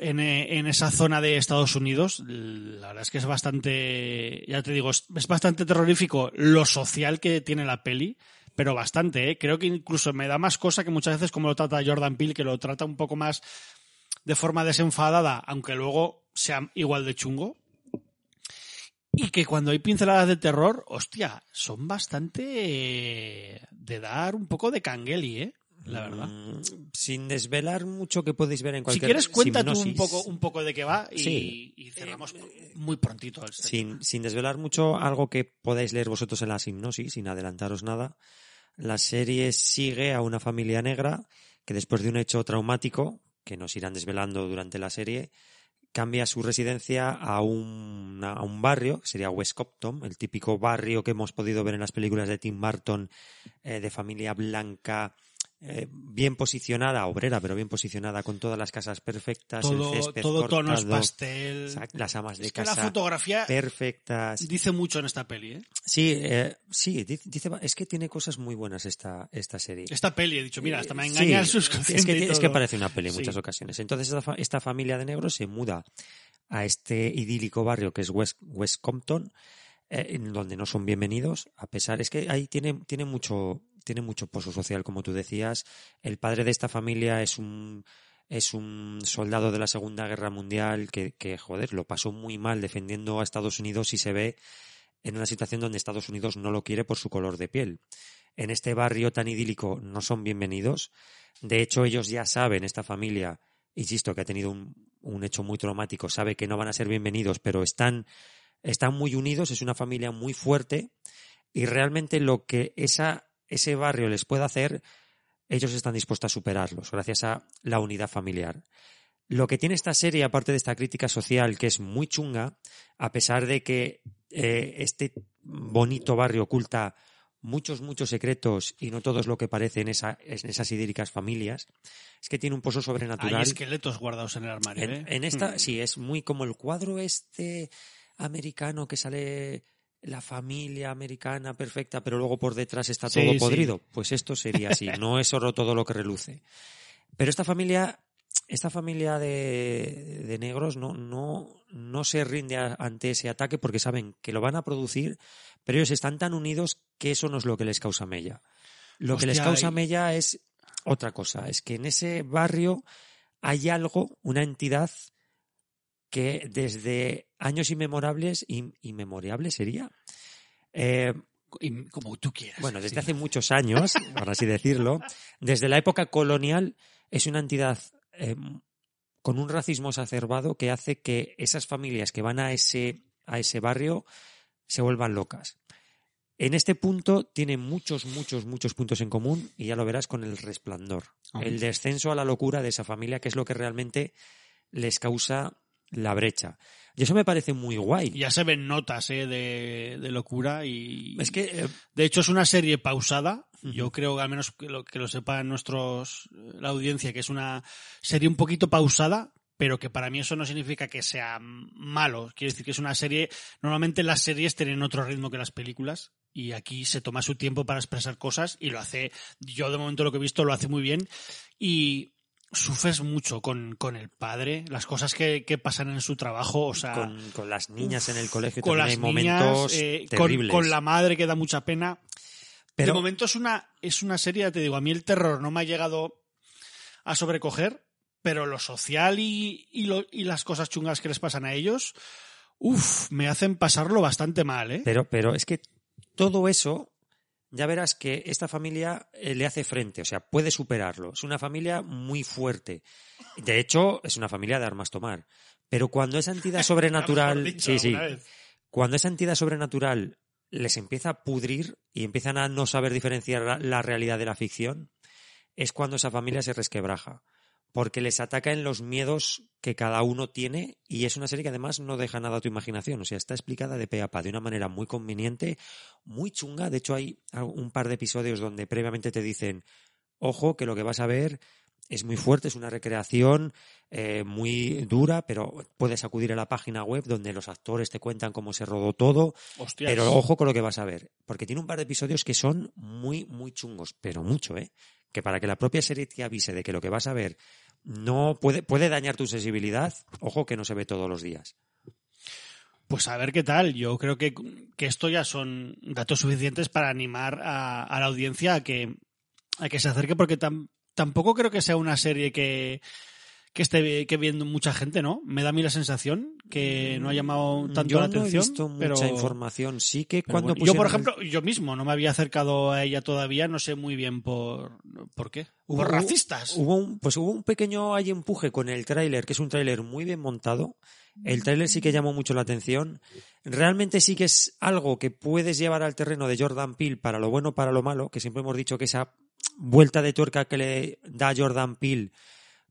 en, eh, en esa zona de Estados Unidos, la verdad es que es bastante, ya te digo, es, es bastante terrorífico lo social que tiene la peli, pero bastante, ¿eh? Creo que incluso me da más cosa que muchas veces como lo trata Jordan Peele, que lo trata un poco más de forma desenfadada, aunque luego sea igual de chungo. Y que cuando hay pinceladas de terror, hostia, son bastante eh, de dar un poco de cangueli, ¿eh? La verdad. Mm, Sin desvelar mucho que podéis ver en Si cualquier quieres, cuenta tú un poco, un poco de qué va y, Sí. y cerramos muy prontito. el sin, sin desvelar mucho algo que podáis leer vosotros en la hipnosis, sin adelantaros nada, la serie sigue a una familia negra que después de un hecho traumático, que nos irán desvelando durante la serie, cambia su residencia a un, a un barrio, que sería West Compton, el típico barrio que hemos podido ver en las películas de Tim Burton, eh, de familia blanca, eh, bien posicionada, obrera, pero bien posicionada, con todas las casas perfectas, el todo césped todo tonos cortado, pastel. exact- las amas de Es que la casa fotografía perfectas. dice mucho en esta peli, ¿eh? Sí, eh, sí, dice, es que tiene cosas muy buenas esta, esta serie. Esta peli, he dicho, mira, hasta me Sí, engaña el es que, es que parece una peli en Sí. muchas ocasiones. Entonces esta, fa- esta familia de negros se muda a este idílico barrio que es West, West Compton, eh, en donde no son bienvenidos, a pesar, es que ahí tiene, tiene mucho, tiene mucho pozo social, como tú decías. El padre de esta familia es un, es un soldado de la Segunda Guerra Mundial que, que, joder, lo pasó muy mal defendiendo a Estados Unidos y se ve en una situación donde Estados Unidos no lo quiere por su color de piel. En este barrio tan idílico no son bienvenidos. De hecho, ellos ya saben, esta familia, insisto, que ha tenido un, un hecho muy traumático, sabe que no van a ser bienvenidos, pero están, están muy unidos, es una familia muy fuerte y realmente lo que esa, ese barrio les puede hacer, ellos están dispuestos a superarlos, gracias a la unidad familiar. Lo que tiene esta serie, aparte de esta crítica social que es muy chunga, a pesar de que eh, este bonito barrio oculta muchos, muchos secretos y no todo es lo que parece en, esa, en esas idílicas familias, es que tiene un pozo sobrenatural. Hay esqueletos guardados en el armario, En, ¿eh? en esta, Mm. sí, es muy como el cuadro este americano que sale la familia americana perfecta, pero luego por detrás está todo sí. podrido. Pues esto sería así, no es oro todo lo que reluce. Pero esta familia, esta familia de, de negros no, no, no se rinde a- ante ese ataque porque saben que lo van a producir, pero ellos están tan unidos que eso no es lo que les causa mella. Lo que les causa mella es otra cosa, es que en ese barrio hay algo, una entidad que desde años inmemorables, in- inmemorables sería, eh, como tú quieras. bueno, desde Sí. hace muchos años, por así decirlo, desde la época colonial, es una entidad eh, con un racismo exacerbado que hace que esas familias que van a ese, a ese barrio se vuelvan locas. En este punto tiene muchos, muchos, muchos puntos en común y ya lo verás con el resplandor. El descenso a la locura de esa familia, que es lo que realmente les causa la brecha. Y eso me parece muy guay. Ya se ven notas ¿eh? de, de locura y... Es que eh, De hecho, es una serie pausada. Yo creo, al menos que lo, que lo sepan nuestros, la audiencia, que es una serie un poquito pausada, pero que para mí eso no significa que sea malo. Quiere decir que es una serie. Normalmente las series tienen otro ritmo que las películas. Y aquí se toma su tiempo para expresar cosas y lo hace. Yo, de momento, lo que he visto lo hace muy bien. Y sufres mucho con, con el padre, las cosas que, que pasan en su trabajo. O sea, con, con las niñas en el colegio con también las hay niñas, momentos eh, con, terribles. con la madre que da mucha pena. Pero- De momento es una, es una serie, ya te digo, a mí el terror no me ha llegado a sobrecoger, pero lo social y, y, lo- y las cosas chungas que les pasan a ellos, uff, me hacen pasarlo bastante mal, ¿eh? Pero, pero es que todo eso, ya verás que esta familia eh, le hace frente, o sea, puede superarlo. Es una familia muy fuerte. De hecho, es una familia de armas tomar. Pero cuando esa entidad sobrenatural, dicho, sí, sí, vez. cuando esa entidad sobrenatural les empieza a pudrir y empiezan a no saber diferenciar la realidad de la ficción, es cuando esa familia se resquebraja. Porque les ataca en los miedos que cada uno tiene y es una serie que además no deja nada a tu imaginación, o sea, está explicada de pe a pa de una manera muy conveniente, muy chunga, de hecho hay un par de episodios donde previamente te dicen, ojo, que lo que vas a ver es muy fuerte, es una recreación eh, muy dura, pero puedes acudir a la página web donde los actores te cuentan cómo se rodó todo. Hostias. Pero ojo con lo que vas a ver, porque tiene un par de episodios que son muy, muy chungos, pero mucho, ¿eh? Que para que la propia serie te avise de que lo que vas a ver no puede, puede dañar tu sensibilidad, ojo que no se ve todos los días. Pues a ver qué tal. Yo creo que, que esto ya son datos suficientes para animar a, a la audiencia a que, a que se acerque, porque tam, tampoco creo que sea una serie que, que esté que viendo mucha gente, ¿no? Me da a mí la sensación que no ha llamado tanto Yo la no he atención. visto mucha pero, información, sí que cuando bueno, yo, por el- ejemplo, yo mismo no me había acercado a ella todavía, no sé muy bien por por qué. Hubo- por racistas. Hubo un, pues hubo un pequeño ahí empuje con el tráiler, que es un tráiler muy bien montado. El tráiler sí que llamó mucho la atención. Realmente sí que es algo que puedes llevar al terreno de Jordan Peele para lo bueno, para lo malo, que siempre hemos dicho que esa vuelta de tuerca que le da Jordan Peele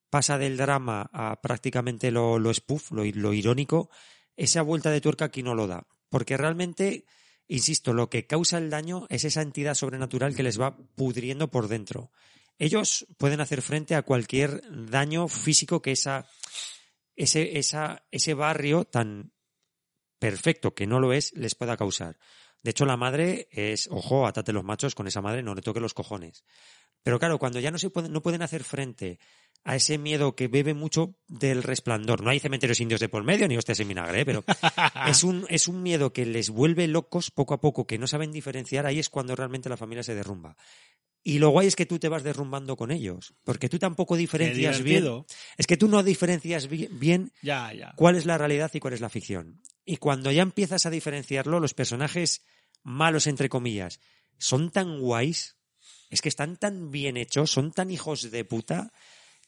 pasa del drama a prácticamente lo, lo spoof, lo, irónico. Esa vuelta de tuerca aquí no lo da. Porque realmente, insisto, lo que causa el daño es esa entidad sobrenatural que les va pudriendo por dentro ellos pueden hacer frente a cualquier daño físico que esa, ese, ese barrio tan perfecto que no lo es les pueda causar. De hecho, la madre es, ojo, atate los machos con esa madre, no le toque los cojones. Pero claro, cuando ya no se pueden, no pueden hacer frente a ese miedo que bebe mucho del resplandor. No hay cementerios indios de por medio ni hostias en vinagre, ¿eh? pero es un, es un miedo que les vuelve locos poco a poco, que no saben diferenciar. Ahí es cuando realmente la familia se derrumba. Y lo guay es que tú te vas derrumbando con ellos, porque tú tampoco diferencias bien. Es que tú no diferencias bi- bien Ya, ya. cuál es la realidad y cuál es la ficción. Y cuando ya empiezas a diferenciarlo, los personajes malos, entre comillas, son tan guays, es que están tan bien hechos, son tan hijos de puta,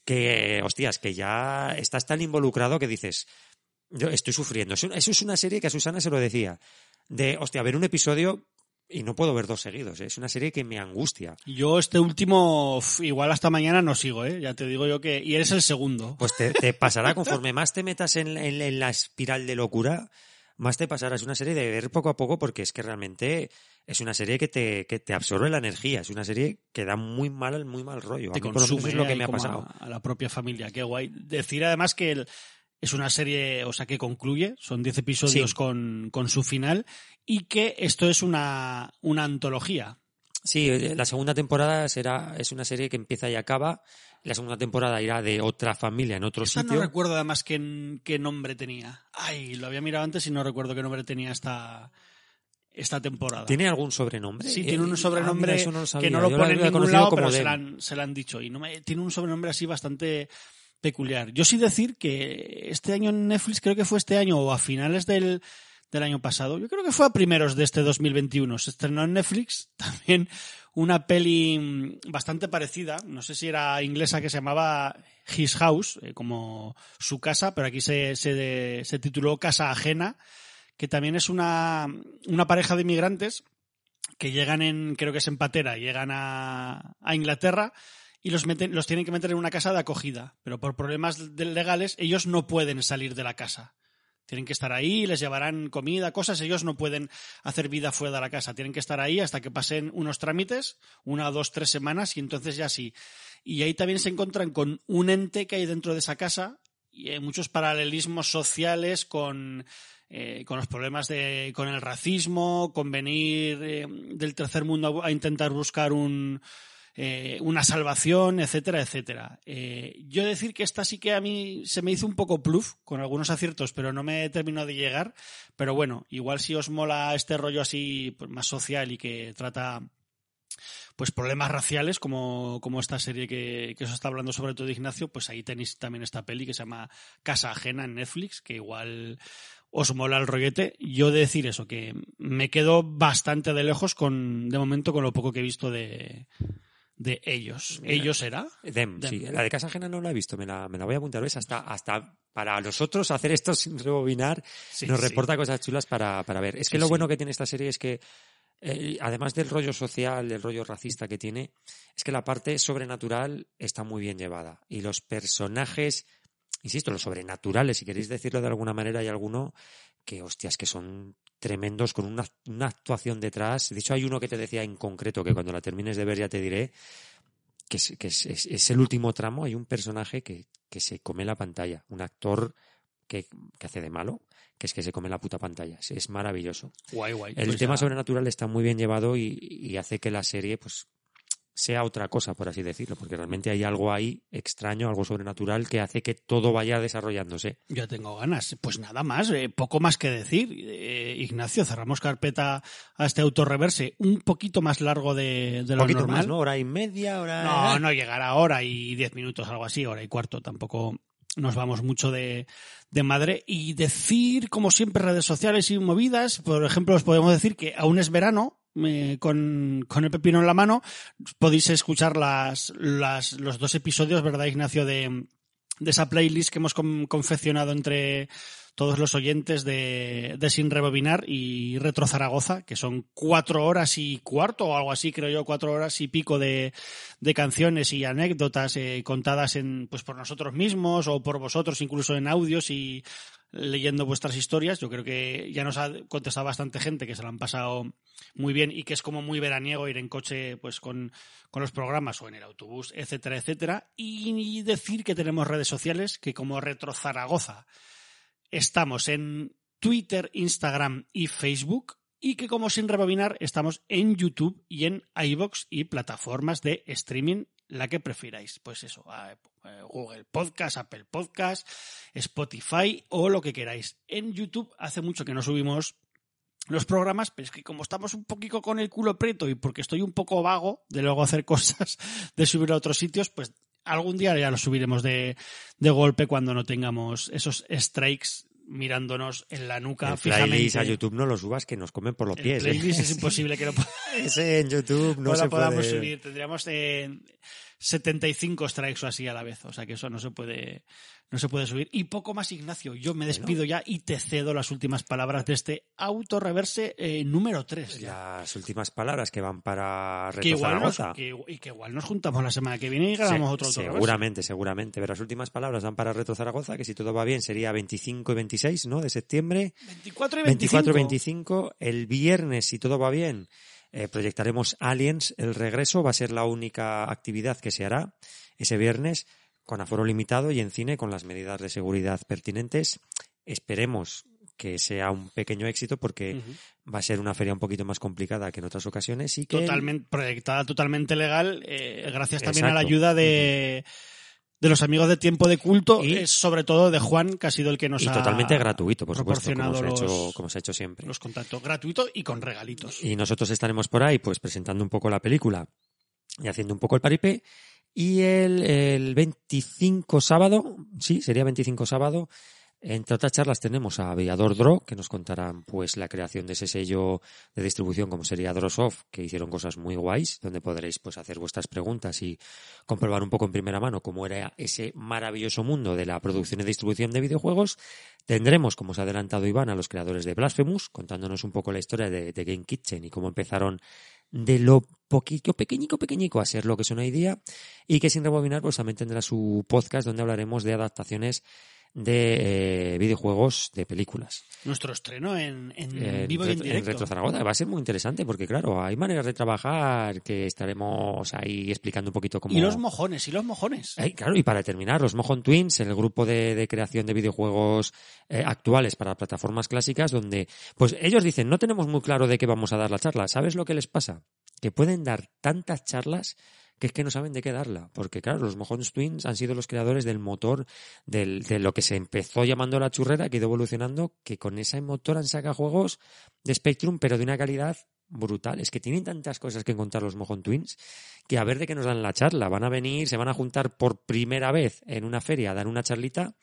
que, hostias, que ya estás tan involucrado que dices, yo estoy sufriendo. Eso, eso es una serie que a Susana se lo decía, de, hostia, ver un episodio y no puedo ver dos seguidos, ¿eh? es una serie que me angustia. Yo este último, igual hasta mañana no sigo, ¿eh? Ya te digo yo que... Y eres el segundo. Pues te, te pasará conforme más te metas en, en- en la espiral de locura, más te pasará. Es una serie de ver poco a poco porque es que realmente es una serie que te, que te absorbe la energía. Es una serie que da muy mal, muy mal rollo. A te mí, por lo menos, consume es lo que ahí me ha pasado. A, a la propia familia, qué guay. Decir además que el- es una serie, o sea, que concluye, son 10 episodios Sí. con, con su final, y que esto es una, una antología. Sí, eh, la segunda temporada será, es una serie que empieza y acaba. La segunda temporada irá de otra familia en otro Esta sitio. no recuerdo además qué, qué nombre tenía. Ay, lo había mirado antes y no recuerdo qué nombre tenía esta, esta temporada. ¿Tiene algún sobrenombre? Sí, Eh, tiene ah, un mira, sobrenombre eso no lo que no lo Yo la pone en ningún lado, como pero se la, han, se la han dicho. Y no me- tiene un sobrenombre así bastante peculiar. Yo sí decir que este año en Netflix, creo que fue este año o a finales del, del año pasado, yo creo que fue a primeros de este 2021, se estrenó en Netflix también una peli mm, bastante parecida, no sé si era inglesa, que se llamaba His House, eh, como su casa, pero aquí se, se, se tituló Casa Ajena, que también es una, una pareja de inmigrantes que llegan en, creo que es en patera, llegan a, a Inglaterra y los, meten, los tienen que meter en una casa de acogida, pero por problemas legales ellos no pueden salir de la casa. Tienen que estar ahí, les llevarán comida, cosas, ellos no pueden hacer vida fuera de la casa, tienen que estar ahí hasta que pasen unos trámites, una, dos, tres semanas y entonces ya sí. Y ahí también se encuentran con un ente que hay dentro de esa casa y hay muchos paralelismos sociales con, eh, con los problemas de, con el racismo, con venir eh, del tercer mundo a intentar buscar un, eh, una salvación, etcétera, etcétera. Eh, yo decir que esta sí que a mí se me hizo un poco pluf, con algunos aciertos, pero no me terminó de llegar. Pero bueno, igual si os mola este rollo así pues, más social y que trata pues problemas raciales como, como esta serie que, que os está hablando sobre todo Ignacio, pues ahí tenéis también esta peli que se llama Casa Ajena en Netflix, que igual os mola el rollete. Yo de decir eso, que me quedo bastante de lejos con, de momento, con lo poco que he visto de, de ellos. Mira. ¿Ellos era? Dem, Dem. sí. La de Casa Ajena no la he visto, me la, me la voy a apuntar. ¿ves? Hasta, hasta para nosotros hacer esto sin rebobinar Sí, nos sí. reporta cosas chulas para, para ver. Es que Sí, lo bueno que tiene esta serie es que eh, además del rollo social, del rollo racista que tiene, es que la parte sobrenatural está muy bien llevada. Y los personajes, insisto, los sobrenaturales, si queréis decirlo de alguna manera, hay alguno que, hostias, que son tremendos, con una, una actuación detrás. De hecho, hay uno que te decía en concreto, que cuando la termines de ver ya te diré, que es, que es, es- es el último tramo, hay un personaje que, que se come la pantalla, un actor que, que hace de malo, que es que se come la puta pantalla. Es, maravilloso. Guay, guay. El Pues tema ya- sobrenatural está muy bien llevado y, y hace que la serie, pues, sea otra cosa, por así decirlo, porque realmente hay algo ahí extraño, algo sobrenatural que hace que todo vaya desarrollándose. Yo tengo ganas. Pues nada más, eh, poco más que decir. Eh, Ignacio, cerramos carpeta a este autorreverse un poquito más largo de, de lo poquito normal. más, ¿no? Hora y media, hora... No, no llegará a hora y diez minutos, algo así, hora y cuarto. Tampoco nos vamos mucho de, de madre. Y decir, como siempre, redes sociales y movidas. Por ejemplo, os podemos decir que aún es verano. Con, con el pepino en la mano podéis escuchar las, las, los dos episodios, ¿verdad, Ignacio? De, de esa playlist que hemos con- confeccionado entre todos los oyentes de, de Sin Rebobinar y Retro Zaragoza, que son cuatro horas y cuarto o algo así, creo yo, cuatro horas y pico de, de canciones y anécdotas eh, contadas en, pues por nosotros mismos o por vosotros, incluso en audios y leyendo vuestras historias. Yo creo que ya nos ha contestado bastante gente que se lo han pasado muy bien y que es como muy veraniego ir en coche pues con, con los programas o en el autobús, etcétera, etcétera. Y decir que tenemos redes sociales que como Retro Zaragoza estamos en Twitter, Instagram y Facebook y que como sin rebobinar estamos en YouTube y en iBox y plataformas de streaming la que prefiráis. Pues eso, eh, Google Podcast, Apple Podcast, Spotify o lo que queráis. En YouTube hace mucho que no subimos los programas, pero es que como estamos un poquito con el culo preto y porque estoy un poco vago de luego hacer cosas, de subir a otros sitios, pues algún día ya lo subiremos de, de golpe cuando no tengamos esos strikes mirándonos en la nuca El fijamente. playlist a YouTube no lo subas que nos comen por los El pies. ¿eh? playlist es imposible que lo, Ese en YouTube no, no se lo podamos puede... subir. Tendríamos eh, 75 strikes o así a la vez. O sea que eso no se puede, no se puede subir. Y poco más, Ignacio. Yo me despido ya y te cedo las últimas palabras de este autorreverse eh, número 3. Las últimas palabras que van para que Reto igual nos, Zaragoza. que, y que igual nos juntamos la semana que viene y grabamos Se- otro autorreverse. Seguramente, seguramente. Pero las últimas palabras van para Retro Zaragoza, que si todo va bien sería 25 y 26, ¿no? De septiembre. 24 y 25. 24 y 25. El viernes, si todo va bien, eh, proyectaremos Aliens, el regreso. Va a ser la única actividad que se hará ese viernes con aforo limitado y en cine con las medidas de seguridad pertinentes. Esperemos que sea un pequeño éxito porque va a ser una feria un poquito más complicada que en otras ocasiones y que Totalmente, proyectada totalmente legal, eh, gracias también a la ayuda de, de los amigos de Tiempo de Culto, Y- eh, sobre todo de Juan, que ha sido el que nos y ha totalmente gratuito, por supuesto, como se, ha hecho, como se ha hecho siempre. los contactos gratuitos y con regalitos. Y nosotros estaremos por ahí, pues presentando un poco la película y haciendo un poco el paripé. Y el, el 25 sábado, sí, sería 25 sábado, entre otras charlas tenemos a Aviador Dro, que nos contarán pues la creación de ese sello de distribución como sería Drosoft, que hicieron cosas muy guays, donde podréis pues hacer vuestras preguntas y comprobar un poco en primera mano cómo era ese maravilloso mundo de la producción y distribución de videojuegos. Tendremos, como os ha adelantado Iván, a los creadores de Blasphemous, contándonos un poco la historia de, de Game Kitchen y cómo empezaron de lo poquito, pequeñico, pequeñico a ser lo que son hoy día y que sin rebobinar pues también tendrá su podcast donde hablaremos de adaptaciones de eh, videojuegos de películas. Nuestro estreno en, en En vivo y en directo. Retro Zaragoza. Va a ser muy interesante porque, claro, hay maneras de trabajar que estaremos ahí explicando un poquito cómo... Y los mojones, y los mojones. Claro, y para terminar, los Mojon Twins, el grupo de, de creación de videojuegos eh, actuales para plataformas clásicas, donde, pues ellos dicen, no tenemos muy claro de qué vamos a dar la charla. ¿Sabes lo que les pasa? Que pueden dar tantas charlas que es que no saben de qué darla. Porque, claro, los Mojon Twins han sido los creadores del motor, del, de lo que se empezó llamando la churrera, que ha ido evolucionando, que con ese motor han sacado juegos de Spectrum, pero de una calidad brutal. Es que tienen tantas cosas que contar los Mojon Twins que a ver de qué nos dan la charla. Van a venir, se van a juntar por primera vez en una feria a dar una charlita.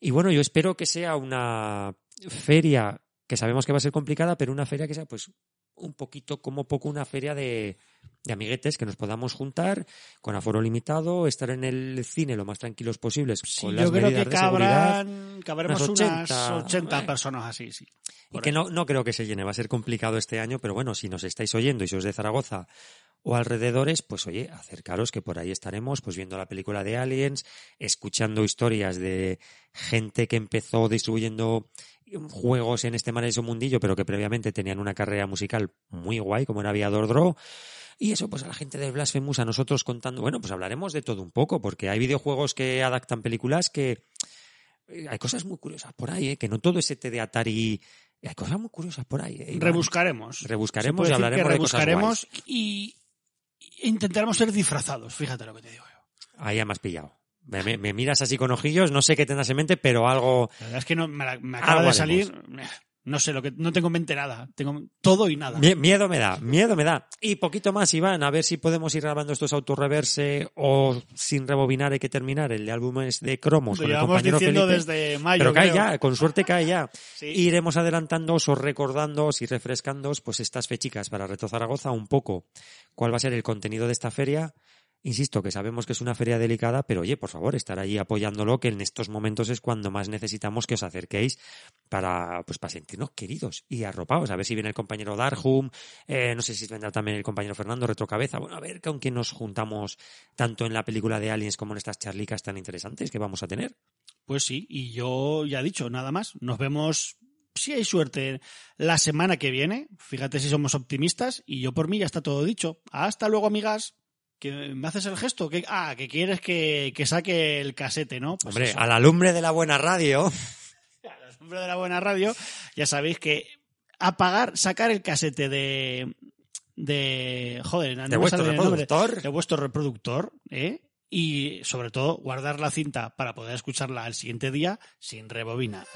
Y bueno, yo espero que sea una feria que sabemos que va a ser complicada, pero una feria que sea pues un poquito como poco una feria de, de amiguetes que nos podamos juntar con aforo limitado, estar en el cine lo más tranquilos posibles Sí, con yo las creo medidas que cabrán, cabremos unas unas 80, 80, eh. personas así, sí. Y que no, no creo que se llene, va a ser complicado este año, pero bueno, si nos estáis oyendo y sois de Zaragoza o alrededores, pues oye, acercaros que por ahí estaremos, pues viendo la película de Aliens, escuchando historias de gente que empezó distribuyendo juegos en este maravilloso mundillo, pero que previamente tenían una carrera musical muy guay, como era Aviador Draw. Y eso, pues a la gente de Blasphemous, a nosotros contando, bueno, pues hablaremos de todo un poco, porque hay videojuegos que adaptan películas que eh, hay cosas muy curiosas por ahí, ¿eh? que no todo ese de Atari hay cosas muy curiosas por ahí. ¿eh? Rebuscaremos. Rebuscaremos y hablaremos de cosas guays. y intentaremos ser disfrazados, fíjate lo que te digo yo. Ahí ya me has pillado. Me, miras así con ojillos, no sé qué tendrás en mente, pero algo... La verdad es que no, me, acaba de salir... No sé, lo que no tengo en mente nada. Tengo todo y nada. Miedo me da, miedo me da. Y poquito más, Iván, a ver si podemos ir grabando estos autorreverse o sin rebobinar hay que terminar el de álbumes de cromos con el compañero diciendo desde mayo. Pero cae ya, con suerte cae ya. Iremos adelantándoos o recordándoos y refrescándoos pues estas fechicas para Reto Zaragoza un poco cuál va a ser el contenido de esta feria Insisto que sabemos que es una feria delicada, pero oye, por favor, estar allí apoyándolo, que en estos momentos es cuando más necesitamos que os acerquéis para, pues, para sentirnos queridos y arropados. A ver si viene el compañero Darhum, eh, no sé si vendrá también el compañero Fernando Retrocabeza. Bueno, a ver con quién nos juntamos tanto en la película de Aliens como en estas charlicas tan interesantes que vamos a tener. Pues sí, y yo ya he dicho, nada más. Nos vemos si hay suerte la semana que viene. Fíjate si somos optimistas. Y yo por mí ya está todo dicho. Hasta luego, amigas me haces el gesto, que, ah, que quieres que, que saque el casete, ¿no? Pues Hombre, a la lumbre de la buena radio. a la lumbre de la buena radio, ya sabéis que apagar, sacar el casete de. de. joder, de, vuestro reproductor. De vuestro reproductor, ¿eh? Y sobre todo, guardar la cinta para poder escucharla al siguiente día sin rebobinar.